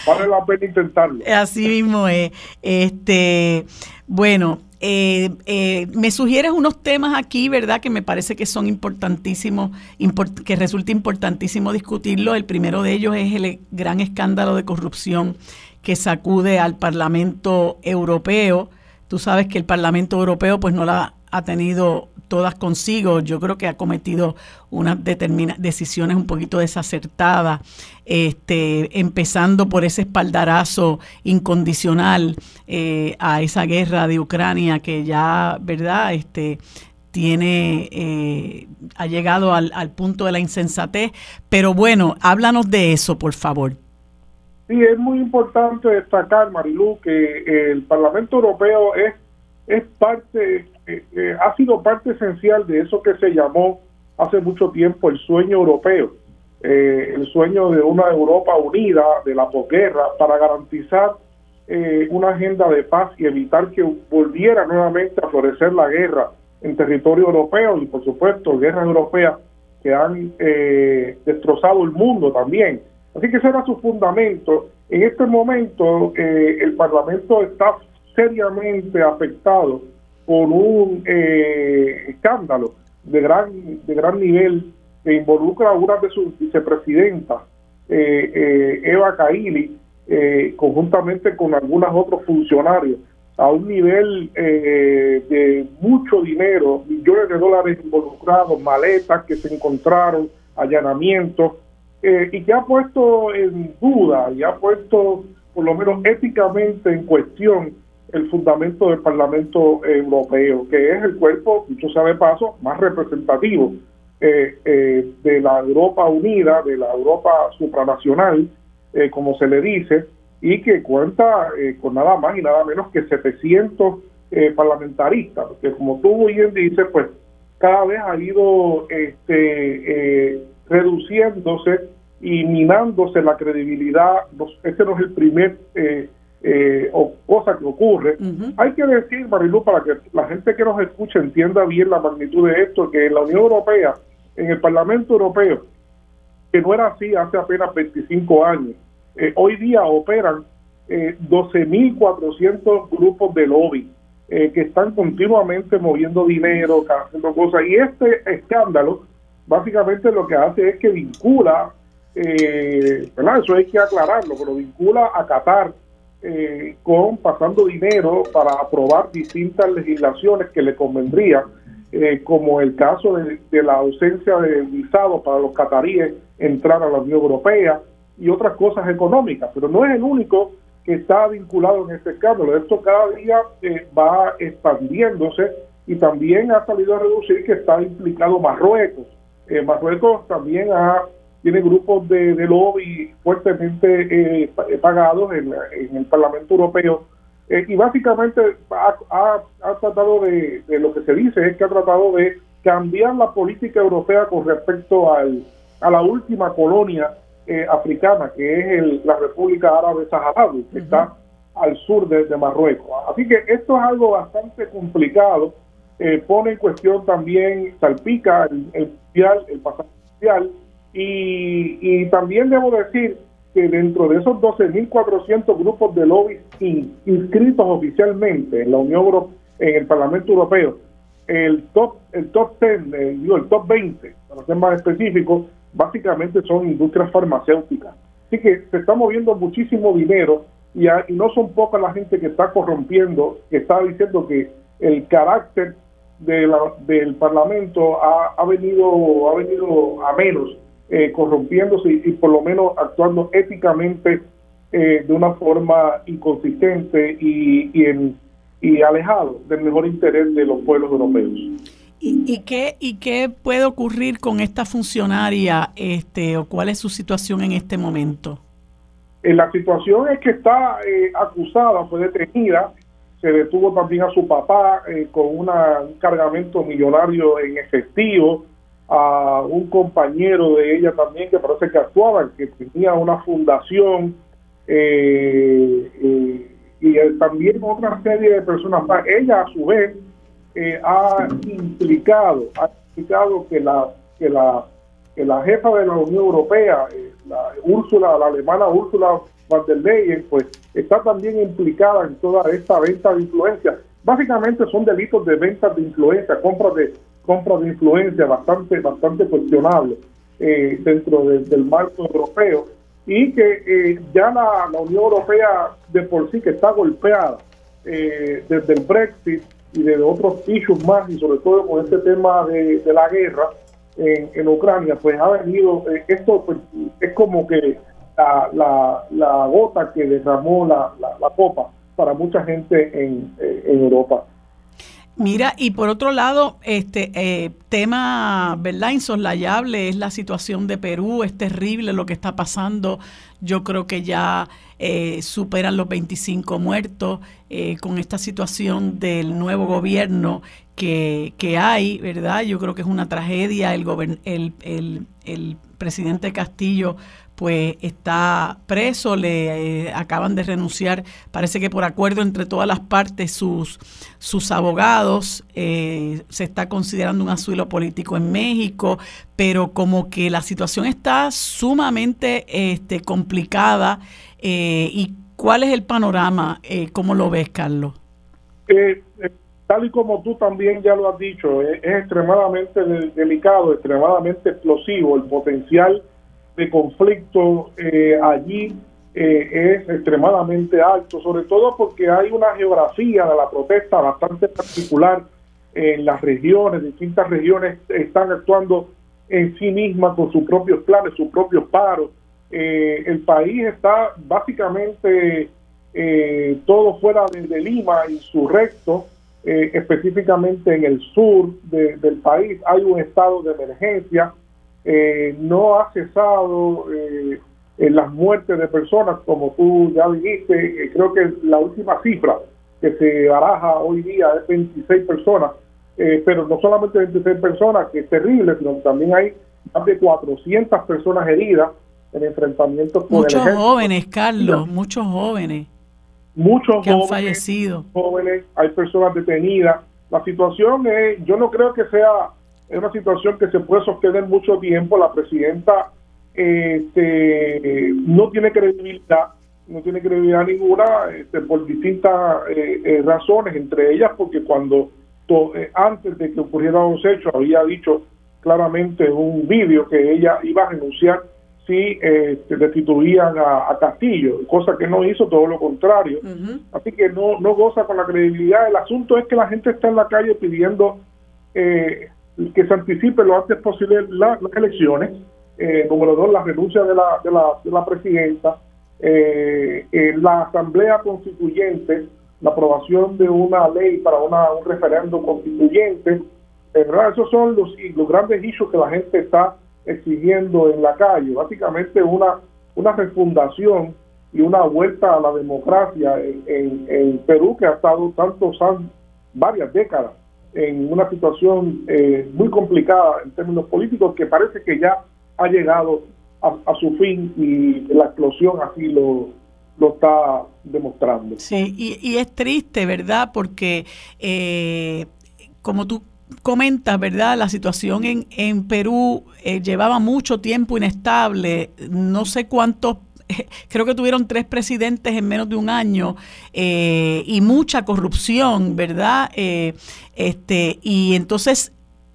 Vale la pena intentarlo. Así mismo es. Este, bueno, eh, me sugieres unos temas aquí, ¿verdad? Que me parece que son importantísimos, que resulta importantísimo discutirlo. El primero de ellos es el gran escándalo de corrupción que sacude al Parlamento Europeo. Tú sabes que el Parlamento Europeo pues no la ha tenido todas consigo. Yo creo que ha cometido unas decisiones un poquito desacertadas, este, empezando por ese espaldarazo incondicional eh, a esa guerra de Ucrania que ya, ¿verdad? Este, tiene, eh, ha llegado al, al punto de la insensatez. Pero bueno, háblanos de eso, por favor. Sí, es muy importante destacar, Marilú, que el Parlamento Europeo es, es parte, eh, eh, ha sido parte esencial de eso que se llamó hace mucho tiempo el sueño europeo, eh, el sueño de una Europa unida, de la posguerra, para garantizar una agenda de paz y evitar que volviera nuevamente a florecer la guerra en territorio europeo y, por supuesto, guerras europeas que han destrozado el mundo también. Así que ese era su fundamento. En este momento eh, el Parlamento está seriamente afectado por un eh, escándalo de gran, de gran nivel que involucra a una de sus vicepresidentas, eh, Eva Kaili, conjuntamente con algunos otros funcionarios, a un nivel de mucho dinero, millones de dólares involucrados, maletas que se encontraron, allanamientos, eh, y que ha puesto en duda y ha puesto, por lo menos éticamente, en cuestión el fundamento del Parlamento Europeo, que es el cuerpo, mucho sabe paso, más representativo de la Europa unida, de la Europa supranacional, como se le dice, y que cuenta con nada más y nada menos que 700 parlamentaristas, porque como tú bien dices, pues cada vez ha ido este, reduciéndose y minándose la credibilidad. Este no es el primer eh, eh, o cosa que ocurre. Hay que decir, Marilu, para que la gente que nos escucha entienda bien la magnitud de esto, que en la Unión Europea, en el Parlamento Europeo, que no era así hace apenas 25 años, eh, hoy día operan 12.400 grupos de lobby que están continuamente moviendo dinero, haciendo cosas. Y este escándalo básicamente lo que hace es que vincula eh, Eso hay que aclararlo, pero vincula a Qatar eh, con pasando dinero para aprobar distintas legislaciones que le convendría, eh, como el caso de, la ausencia de visados para los cataríes entrar a la Unión Europea y otras cosas económicas, pero no es el único que está vinculado en este escándalo. Esto cada día eh, va expandiéndose y también ha salido a reducir que está implicado Marruecos. Marruecos también ha tiene grupos de, lobby fuertemente eh, pagados en, el Parlamento Europeo eh, y básicamente ha, tratado de, lo que se dice es que ha tratado de cambiar la política europea con respecto al, a la última colonia eh, africana que es la República Árabe Saharaui que está al sur de, Marruecos. Así que esto es algo bastante complicado, pone en cuestión también, salpica el, el, el social, y, también debo decir que dentro de esos 12.400 grupos de lobby inscritos oficialmente en la Unión Europea, en el Parlamento Europeo, el top el top 10, eh, el top 20, para ser más específico, básicamente son industrias farmacéuticas. Así que se está moviendo muchísimo dinero y, no son pocas la gente que está corrompiendo, que está diciendo que el carácter de del Parlamento ha, ha, venido ha venido a menos eh, corrompiéndose y, por lo menos actuando éticamente eh, de una forma inconsistente y, y, alejado del mejor interés de los pueblos europeos. ¿Y, y, qué, ¿Y qué puede ocurrir con esta funcionaria este, o cuál es su situación en este momento? Eh, la situación es que está acusada, fue detenida, se detuvo también a su papá con una, un cargamento millonario en efectivo, a un compañero de ella también que parece que actuaba, que tenía una fundación eh, eh, y también otra serie de personas más. Ella a su vez eh, ha implicado, ha implicado que la que la que la jefa de la Unión Europea, la Úrsula, la alemana Úrsula von der Leyen, pues está también implicada en toda esta venta de influencia. Básicamente son delitos de venta de influencia, compra de compras de influencia bastante, bastante cuestionable eh, dentro del marco europeo y que eh, ya la, Unión Europea de por sí que está golpeada eh, desde el Brexit y de otros issues más y sobre todo con este tema de, la guerra en, en, Ucrania, pues ha venido, esto pues, es como que la, gota que derramó la, la, copa para mucha gente en, en Europa. Mira, y por otro lado, este eh, tema, ¿verdad? Insoslayable es la situación de Perú, es terrible lo que está pasando. Yo creo que ya eh, superan los 25 muertos eh, con esta situación del nuevo gobierno que, que, hay, ¿verdad? Yo creo que es una tragedia. El, el, el, el presidente Castillo pues está preso, le eh, acaban de renunciar, parece que por acuerdo entre todas las partes, sus, sus abogados, eh, se está considerando un asilo político en México, pero como que la situación está sumamente este, complicada. Eh, ¿Y cuál es el panorama? ¿Cómo lo ves, Carlos? tal y como tú también ya lo has dicho, es extremadamente delicado, extremadamente explosivo el potencial de conflicto eh, allí eh, es extremadamente alto, sobre todo porque hay una geografía de la protesta bastante particular en las regiones, distintas regiones están actuando en sí mismas con sus propios planes, sus propios paros. Eh, el país está básicamente todo fuera de, Lima, insurrecto, eh, específicamente en el sur del país hay un estado de emergencia, eh, no ha cesado eh, las muertes de personas, como tú ya dijiste, creo que la última cifra que se baraja hoy día es 26 personas, pero no solamente 26 personas, que es terrible, sino también hay más de 400 personas heridas en enfrentamientos con Muchos jóvenes, Carlos, muchos jóvenes muchos que han fallecido. jóvenes, hay personas detenidas. La situación es, yo no creo que sea una situación que se puede sostener mucho tiempo. La presidenta este, no tiene credibilidad, no tiene credibilidad ninguna este, por distintas eh, eh, razones, entre ellas porque cuando eh, antes de que ocurrieran los hechos había dicho claramente en un vídeo que ella iba a renunciar si eh, destituían a, Castillo, cosa que no hizo, todo lo contrario. Así que no, no goza con la credibilidad. El asunto es que la gente está en la calle pidiendo eh, que se anticipe lo antes posible las elecciones. Eh, número dos, la renuncia de la, de la, de la presidenta, eh, la asamblea constituyente, la aprobación de una ley para una, un referendo constituyente. ¿verdad? Esos son los, los grandes issues que la gente está exigiendo en la calle, básicamente una, una refundación y una vuelta a la democracia en, en, Perú que ha estado tantos años, varias décadas en una situación eh, muy complicada en términos políticos que parece que ya ha llegado a, su fin y la explosión así lo, lo está demostrando. Sí, y, y es triste, ¿verdad? Porque eh, como tú comentas, ¿verdad? La situación en, en Perú eh, llevaba mucho tiempo inestable, no sé cuántos creo que tuvieron tres presidentes en menos de un año eh, y mucha corrupción, ¿verdad? Eh, este, y entonces,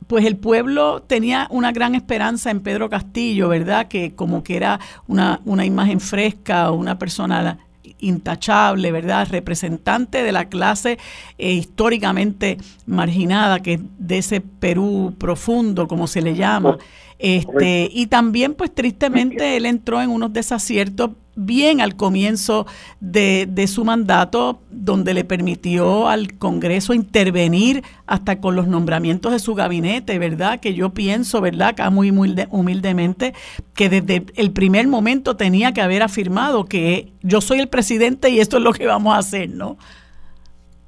pues el pueblo tenía una gran esperanza en Pedro Castillo, ¿verdad? Que como que era una, una imagen fresca, una persona intachable, ¿verdad? Representante de la clase eh, históricamente marginada, que es de ese Perú profundo, como se le llama. Este, y también, pues tristemente, él entró en unos desaciertos bien al comienzo de, de, su mandato, donde le permitió al Congreso intervenir hasta con los nombramientos de su gabinete, ¿verdad? Que yo pienso, ¿verdad? Acá muy, muy humildemente, que desde el primer momento tenía que haber afirmado que yo soy el presidente y esto es lo que vamos a hacer, ¿no?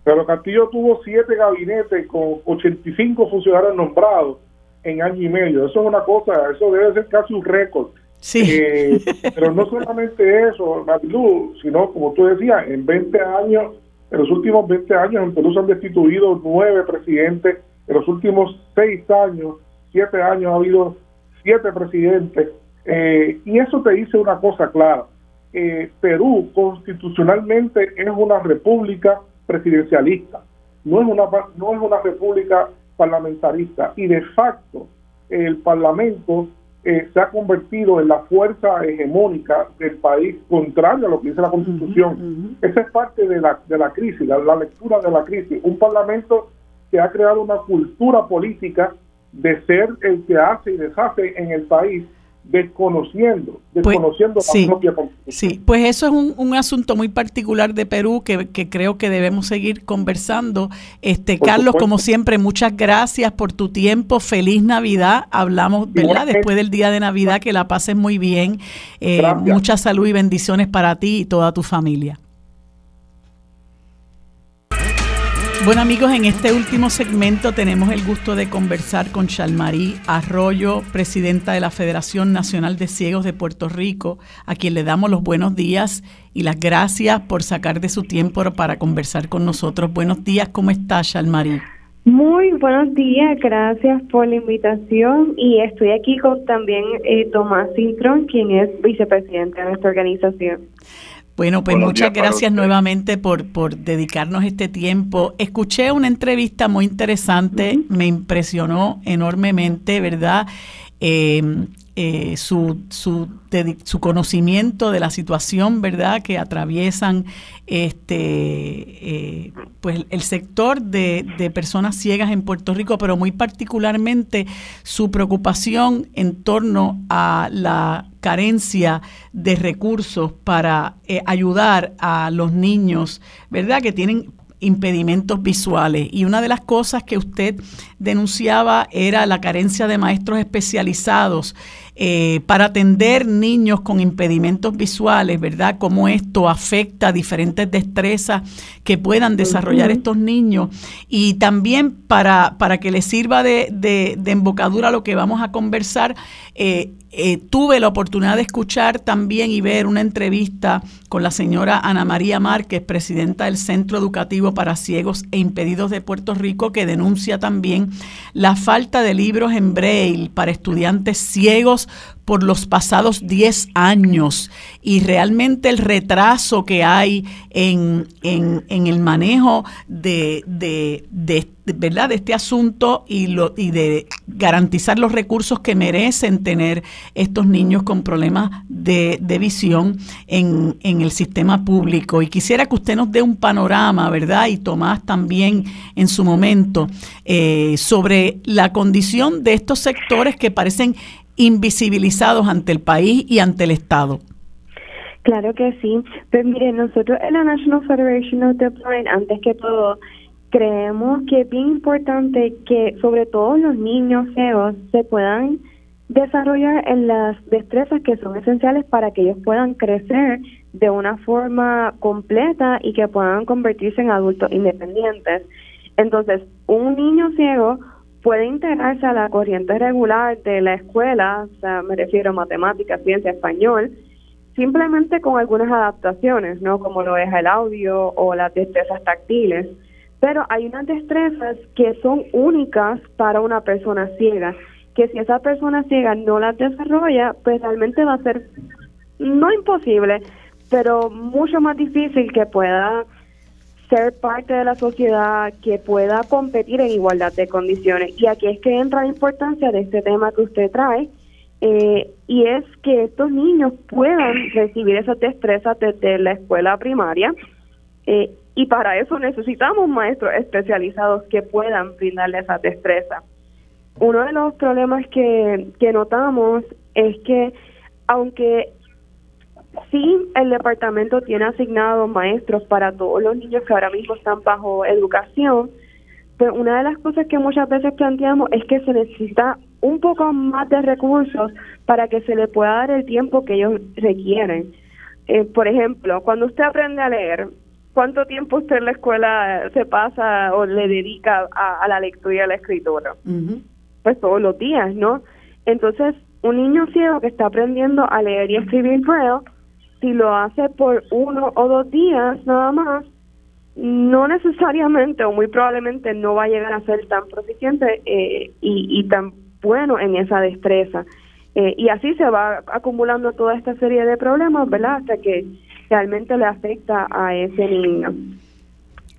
Pero Castillo tuvo siete gabinetes con 85 funcionarios nombrados en año y medio. Eso es una cosa, eso debe ser casi un récord Sí. Eh, pero no solamente eso, Marilu, sino como tú decías, en 20 años, en los últimos 20 años en Perú se han destituido nueve presidentes, en los últimos seis años, siete años ha habido siete presidentes, eh, y eso te dice una cosa clara. Eh, Perú constitucionalmente es una república presidencialista, no es una, no es una república parlamentarista, y de facto el Parlamento eh, se ha convertido en la fuerza hegemónica del país, contrario a lo que dice la Constitución. Esa es parte de la, de la crisis, la, la lectura de la crisis. Un parlamento que ha creado una cultura política de ser el que hace y deshace en el país desconociendo, pues, desconociendo la propia constitución. Sí, pues eso es un, un asunto muy particular de Perú que, que, creo que debemos seguir conversando. Este Carlos, como siempre, muchas gracias por tu tiempo. Feliz Navidad. Hablamos, ¿verdad? Después del día de Navidad, que la pases muy bien. Eh, mucha salud y bendiciones para ti y toda tu familia. Bueno amigos, en este último segmento tenemos el gusto de conversar con Chalmarí Arroyo, presidenta de la Federación Nacional de Ciegos de Puerto Rico, a quien le damos los buenos días y las gracias por sacar de su tiempo para conversar con nosotros. Buenos días, ¿cómo está Chalmarí? Muy buenos días, gracias por la invitación y estoy aquí con también eh, Tomás Cintrón, quien es vicepresidente de nuestra organización. Bueno, pues muchas gracias nuevamente por, por dedicarnos este tiempo. Escuché una entrevista muy interesante, me impresionó enormemente, ¿verdad? Eh, eh, su, su, su, conocimiento de la situación, ¿verdad?, que atraviesan este, eh, pues el sector de, personas ciegas en Puerto Rico, pero muy particularmente su preocupación en torno a la carencia de recursos para eh, ayudar a los niños, ¿verdad?, que tienen impedimentos visuales. Y una de las cosas que usted denunciaba era la carencia de maestros especializados eh, para atender niños con impedimentos visuales, ¿verdad? Cómo esto afecta diferentes destrezas que puedan desarrollar estos niños y también para, para que les sirva de, de, de embocadura lo que vamos a conversar. Eh, eh, tuve la oportunidad de escuchar también y ver una entrevista con la señora Ana María Márquez, presidenta del Centro Educativo para Ciegos e Impedidos de Puerto Rico, que denuncia también la falta de libros en braille para estudiantes ciegos por los pasados 10 años y realmente el retraso que hay en, en, el manejo de, de, de, ¿verdad? de este asunto y, lo, y de garantizar los recursos que merecen tener estos niños con problemas de, visión en, en, el sistema público. Y quisiera que usted nos dé un panorama, ¿verdad? Y Tomás también en su momento, eh, sobre la condición de estos sectores que parecen invisibilizados ante el país y ante el Estado. Claro que sí. Pues mire, nosotros en la National Federation of the Blind, antes que todo, creemos que es bien importante que sobre todo los niños feos se puedan desarrollar en las destrezas que son esenciales para que ellos puedan crecer de una forma completa y que puedan convertirse en adultos independientes. Entonces, un niño ciego puede integrarse a la corriente regular de la escuela, o sea, me refiero a matemáticas, ciencia, español, simplemente con algunas adaptaciones, ¿no? Como lo es el audio o las destrezas táctiles. Pero hay unas destrezas que son únicas para una persona ciega, que si esa persona ciega no las desarrolla, pues realmente va a ser no imposible, pero mucho más difícil que pueda ser parte de la sociedad que pueda competir en igualdad de condiciones. Y aquí es que entra la importancia de este tema que usted trae, eh, y es que estos niños puedan recibir esas destrezas desde la escuela primaria, eh, y para eso necesitamos maestros especializados que puedan brindarle esas destrezas. Uno de los problemas que, que notamos es que aunque Sí, el departamento tiene asignados maestros para todos los niños que ahora mismo están bajo educación, pero una de las cosas que muchas veces planteamos es que se necesita un poco más de recursos para que se le pueda dar el tiempo que ellos requieren. Eh, por ejemplo, cuando usted aprende a leer, ¿cuánto tiempo usted en la escuela se pasa o le dedica a, la lectura y a la escritura? Pues todos los días, ¿no? Entonces, un niño ciego que está aprendiendo a leer y escribir braille si lo hace por uno o dos días nada más, no necesariamente o muy probablemente no va a llegar a ser tan proficiente eh, y, tan bueno en esa destreza. Eh, y así se va acumulando toda esta serie de problemas, ¿verdad? Hasta que realmente le afecta a ese niño.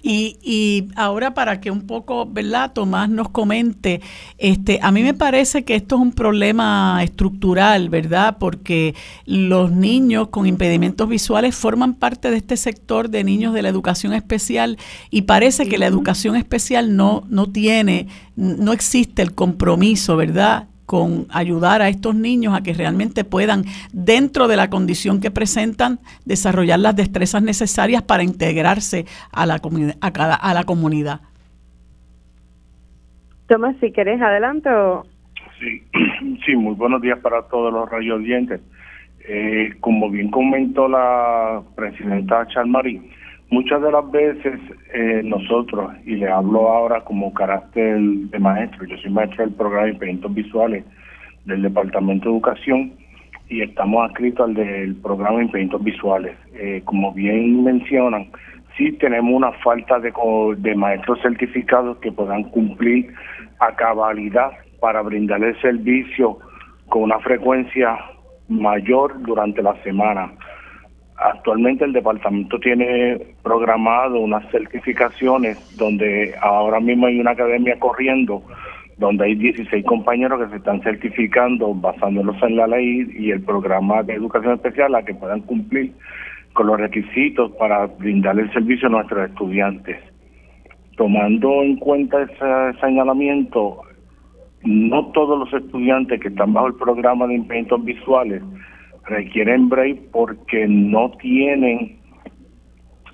Y, y, ahora para que un poco, ¿verdad? Tomás nos comente, este, a mí me parece que esto es un problema estructural, ¿verdad? Porque los niños con impedimentos visuales forman parte de este sector de niños de la educación especial y parece que la educación especial no, no tiene, no existe el compromiso, ¿verdad? Con ayudar a estos niños a que realmente puedan, dentro de la condición que presentan, desarrollar las destrezas necesarias para integrarse a la, a cada, a la comunidad. Tomás, si querés, adelante. Sí, sí, muy buenos días para todos los radiodientes. Eh, como bien comentó la presidenta Charmarí, Muchas de las veces eh, nosotros, y le hablo ahora como carácter de maestro, yo soy maestro del programa de impedimentos visuales del Departamento de Educación y estamos adscritos al del programa de impedimentos visuales. Eh, como bien mencionan, sí tenemos una falta de, de maestros certificados que puedan cumplir a cabalidad para brindar el servicio con una frecuencia mayor durante la semana Actualmente el departamento tiene programado unas certificaciones donde ahora mismo hay una academia corriendo donde hay 16 compañeros que se están certificando basándolos en la ley y el programa de educación especial a que puedan cumplir con los requisitos para brindar el servicio a nuestros estudiantes. Tomando en cuenta ese señalamiento, no todos los estudiantes que están bajo el programa de implementos visuales requieren break porque no tienen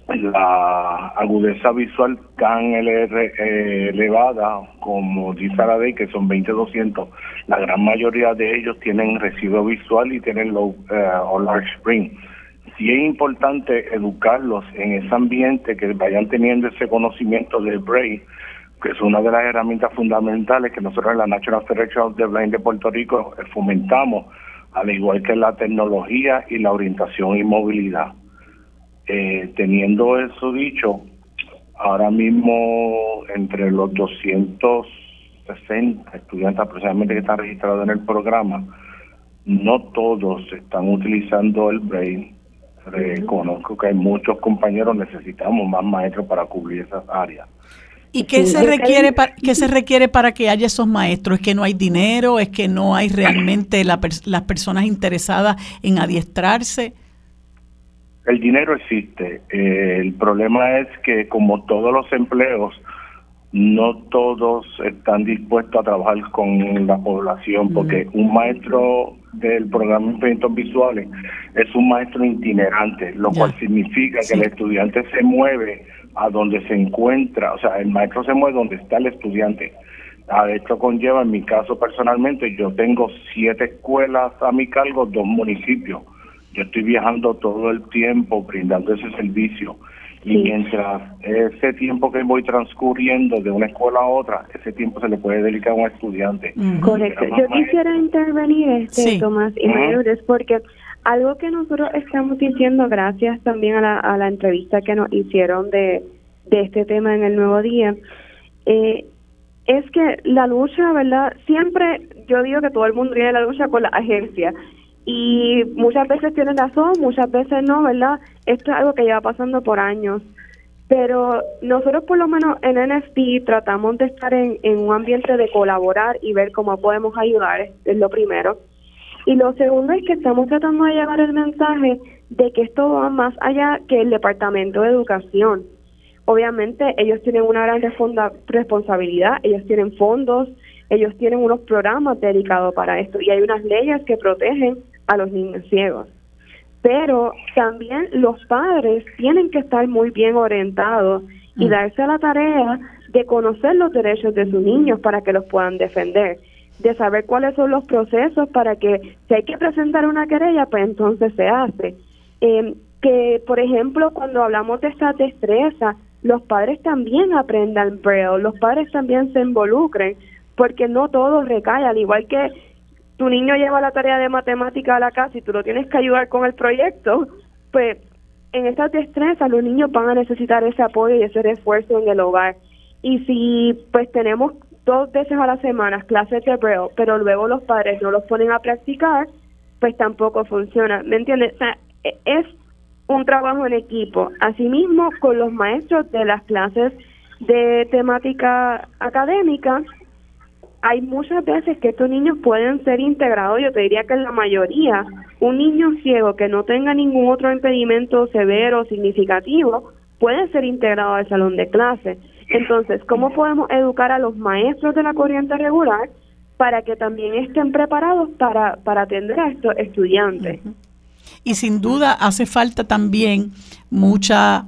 la agudeza visual tan eh, elevada como dice la ley, que son 20-200, la gran mayoría de ellos tienen residuo visual y tienen low eh, o large spring. Sí es importante educarlos en ese ambiente, que vayan teniendo ese conocimiento del brain, que es una de las herramientas fundamentales que nosotros en la National Federation of the Blind de Puerto Rico fomentamos, al igual que la tecnología y la orientación y movilidad. Eh, teniendo eso dicho, ahora mismo entre los 260 estudiantes aproximadamente que están registrados en el programa, no todos están utilizando el brain. Reconozco que hay muchos compañeros, necesitamos más maestros para cubrir esas áreas. ¿Y qué se requiere para, qué se requiere para que haya esos maestros? ¿Es que no hay dinero? ¿Es que no hay realmente las personas interesadas en adiestrarse? El dinero existe. Eh, el problema es que como todos los empleos, no todos están dispuestos a trabajar con la población, porque un maestro del programa de instrumentos visuales es un maestro itinerante, lo cual significa que el estudiante se mueve a donde se encuentra, o sea, el maestro se mueve donde está el estudiante. A esto conlleva, en mi caso personalmente, yo tengo siete escuelas a mi cargo, dos municipios yo estoy viajando todo el tiempo brindando ese servicio. Y mientras ese tiempo que voy transcurriendo de una escuela a otra, ese tiempo se le puede dedicar a un estudiante. Correcto. Yo quisiera intervenir, este, Tomás, y porque algo que nosotros estamos diciendo, gracias también a la, a la entrevista que nos hicieron de, este tema en el Nuevo Día, eh, es que la lucha, ¿verdad? Siempre yo digo que todo el mundo tiene la lucha con la agencia y muchas veces tienen razón, muchas veces no, ¿verdad? Esto es algo que lleva pasando por años. Pero nosotros por lo menos en NFP tratamos de estar en un ambiente de colaborar y ver cómo podemos ayudar, es lo primero. Y lo segundo es que estamos tratando de llevar el mensaje de que esto va más allá que el Departamento de Educación. Obviamente ellos tienen una gran responsabilidad, ellos tienen fondos, ellos tienen unos programas dedicados para esto y hay unas leyes que protegen a los niños ciegos. Pero también los padres tienen que estar muy bien orientados y mm. darse a la tarea de conocer los derechos de sus niños para que los puedan defender, de saber cuáles son los procesos para que si hay que presentar una querella, pues entonces se hace. Eh, que, por ejemplo, cuando hablamos de esta destreza, los padres también aprendan braille, los padres también se involucren, porque no todo recae, al igual que tu niño lleva la tarea de matemática a la casa y tú lo tienes que ayudar con el proyecto, pues en estas destrezas los niños van a necesitar ese apoyo y ese refuerzo en el hogar. Y si pues tenemos dos veces a la semana clases de braille, pero luego los padres no los ponen a practicar, pues tampoco funciona. ¿Me entiendes? O sea, e, es un trabajo en equipo. Asimismo, con los maestros de las clases de temática académica, hay muchas veces que estos niños pueden ser integrados, yo te diría que en la mayoría, un niño ciego que no tenga ningún otro impedimento severo o significativo puede ser integrado al salón de clase. Entonces, ¿cómo podemos educar a los maestros de la corriente regular para que también estén preparados para, para atender a estos estudiantes? Y sin duda hace falta también mucha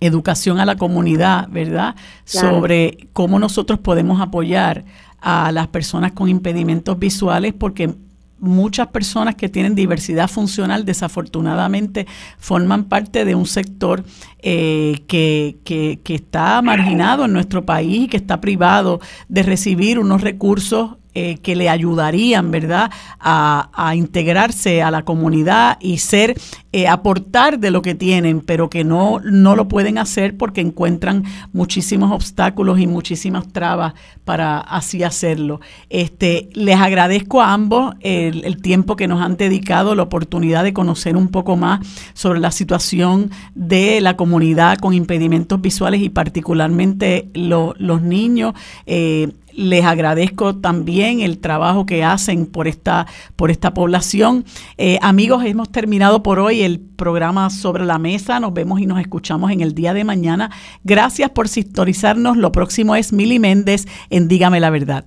educación a la comunidad, ¿verdad? Sobre cómo nosotros podemos apoyar a las personas con impedimentos visuales porque muchas personas que tienen diversidad funcional desafortunadamente forman parte de un sector eh, que, que, que, está marginado en nuestro país, que está privado de recibir unos recursos eh, que le ayudarían, ¿verdad?, a, a, integrarse a la comunidad y ser, eh, aportar de lo que tienen, pero que no, no lo pueden hacer porque encuentran muchísimos obstáculos y muchísimas trabas para así hacerlo. Este, les agradezco a ambos el, tiempo que nos han dedicado, la oportunidad de conocer un poco más sobre la situación de la comunidad con impedimentos visuales y particularmente los niños. Eh, les agradezco también el trabajo que hacen por esta, por esta población. Eh, amigos, hemos terminado por hoy el programa sobre la mesa. Nos vemos y nos escuchamos en el día de mañana. Gracias por sintonizarnos. Lo próximo es Mili Méndez en Dígame la Verdad.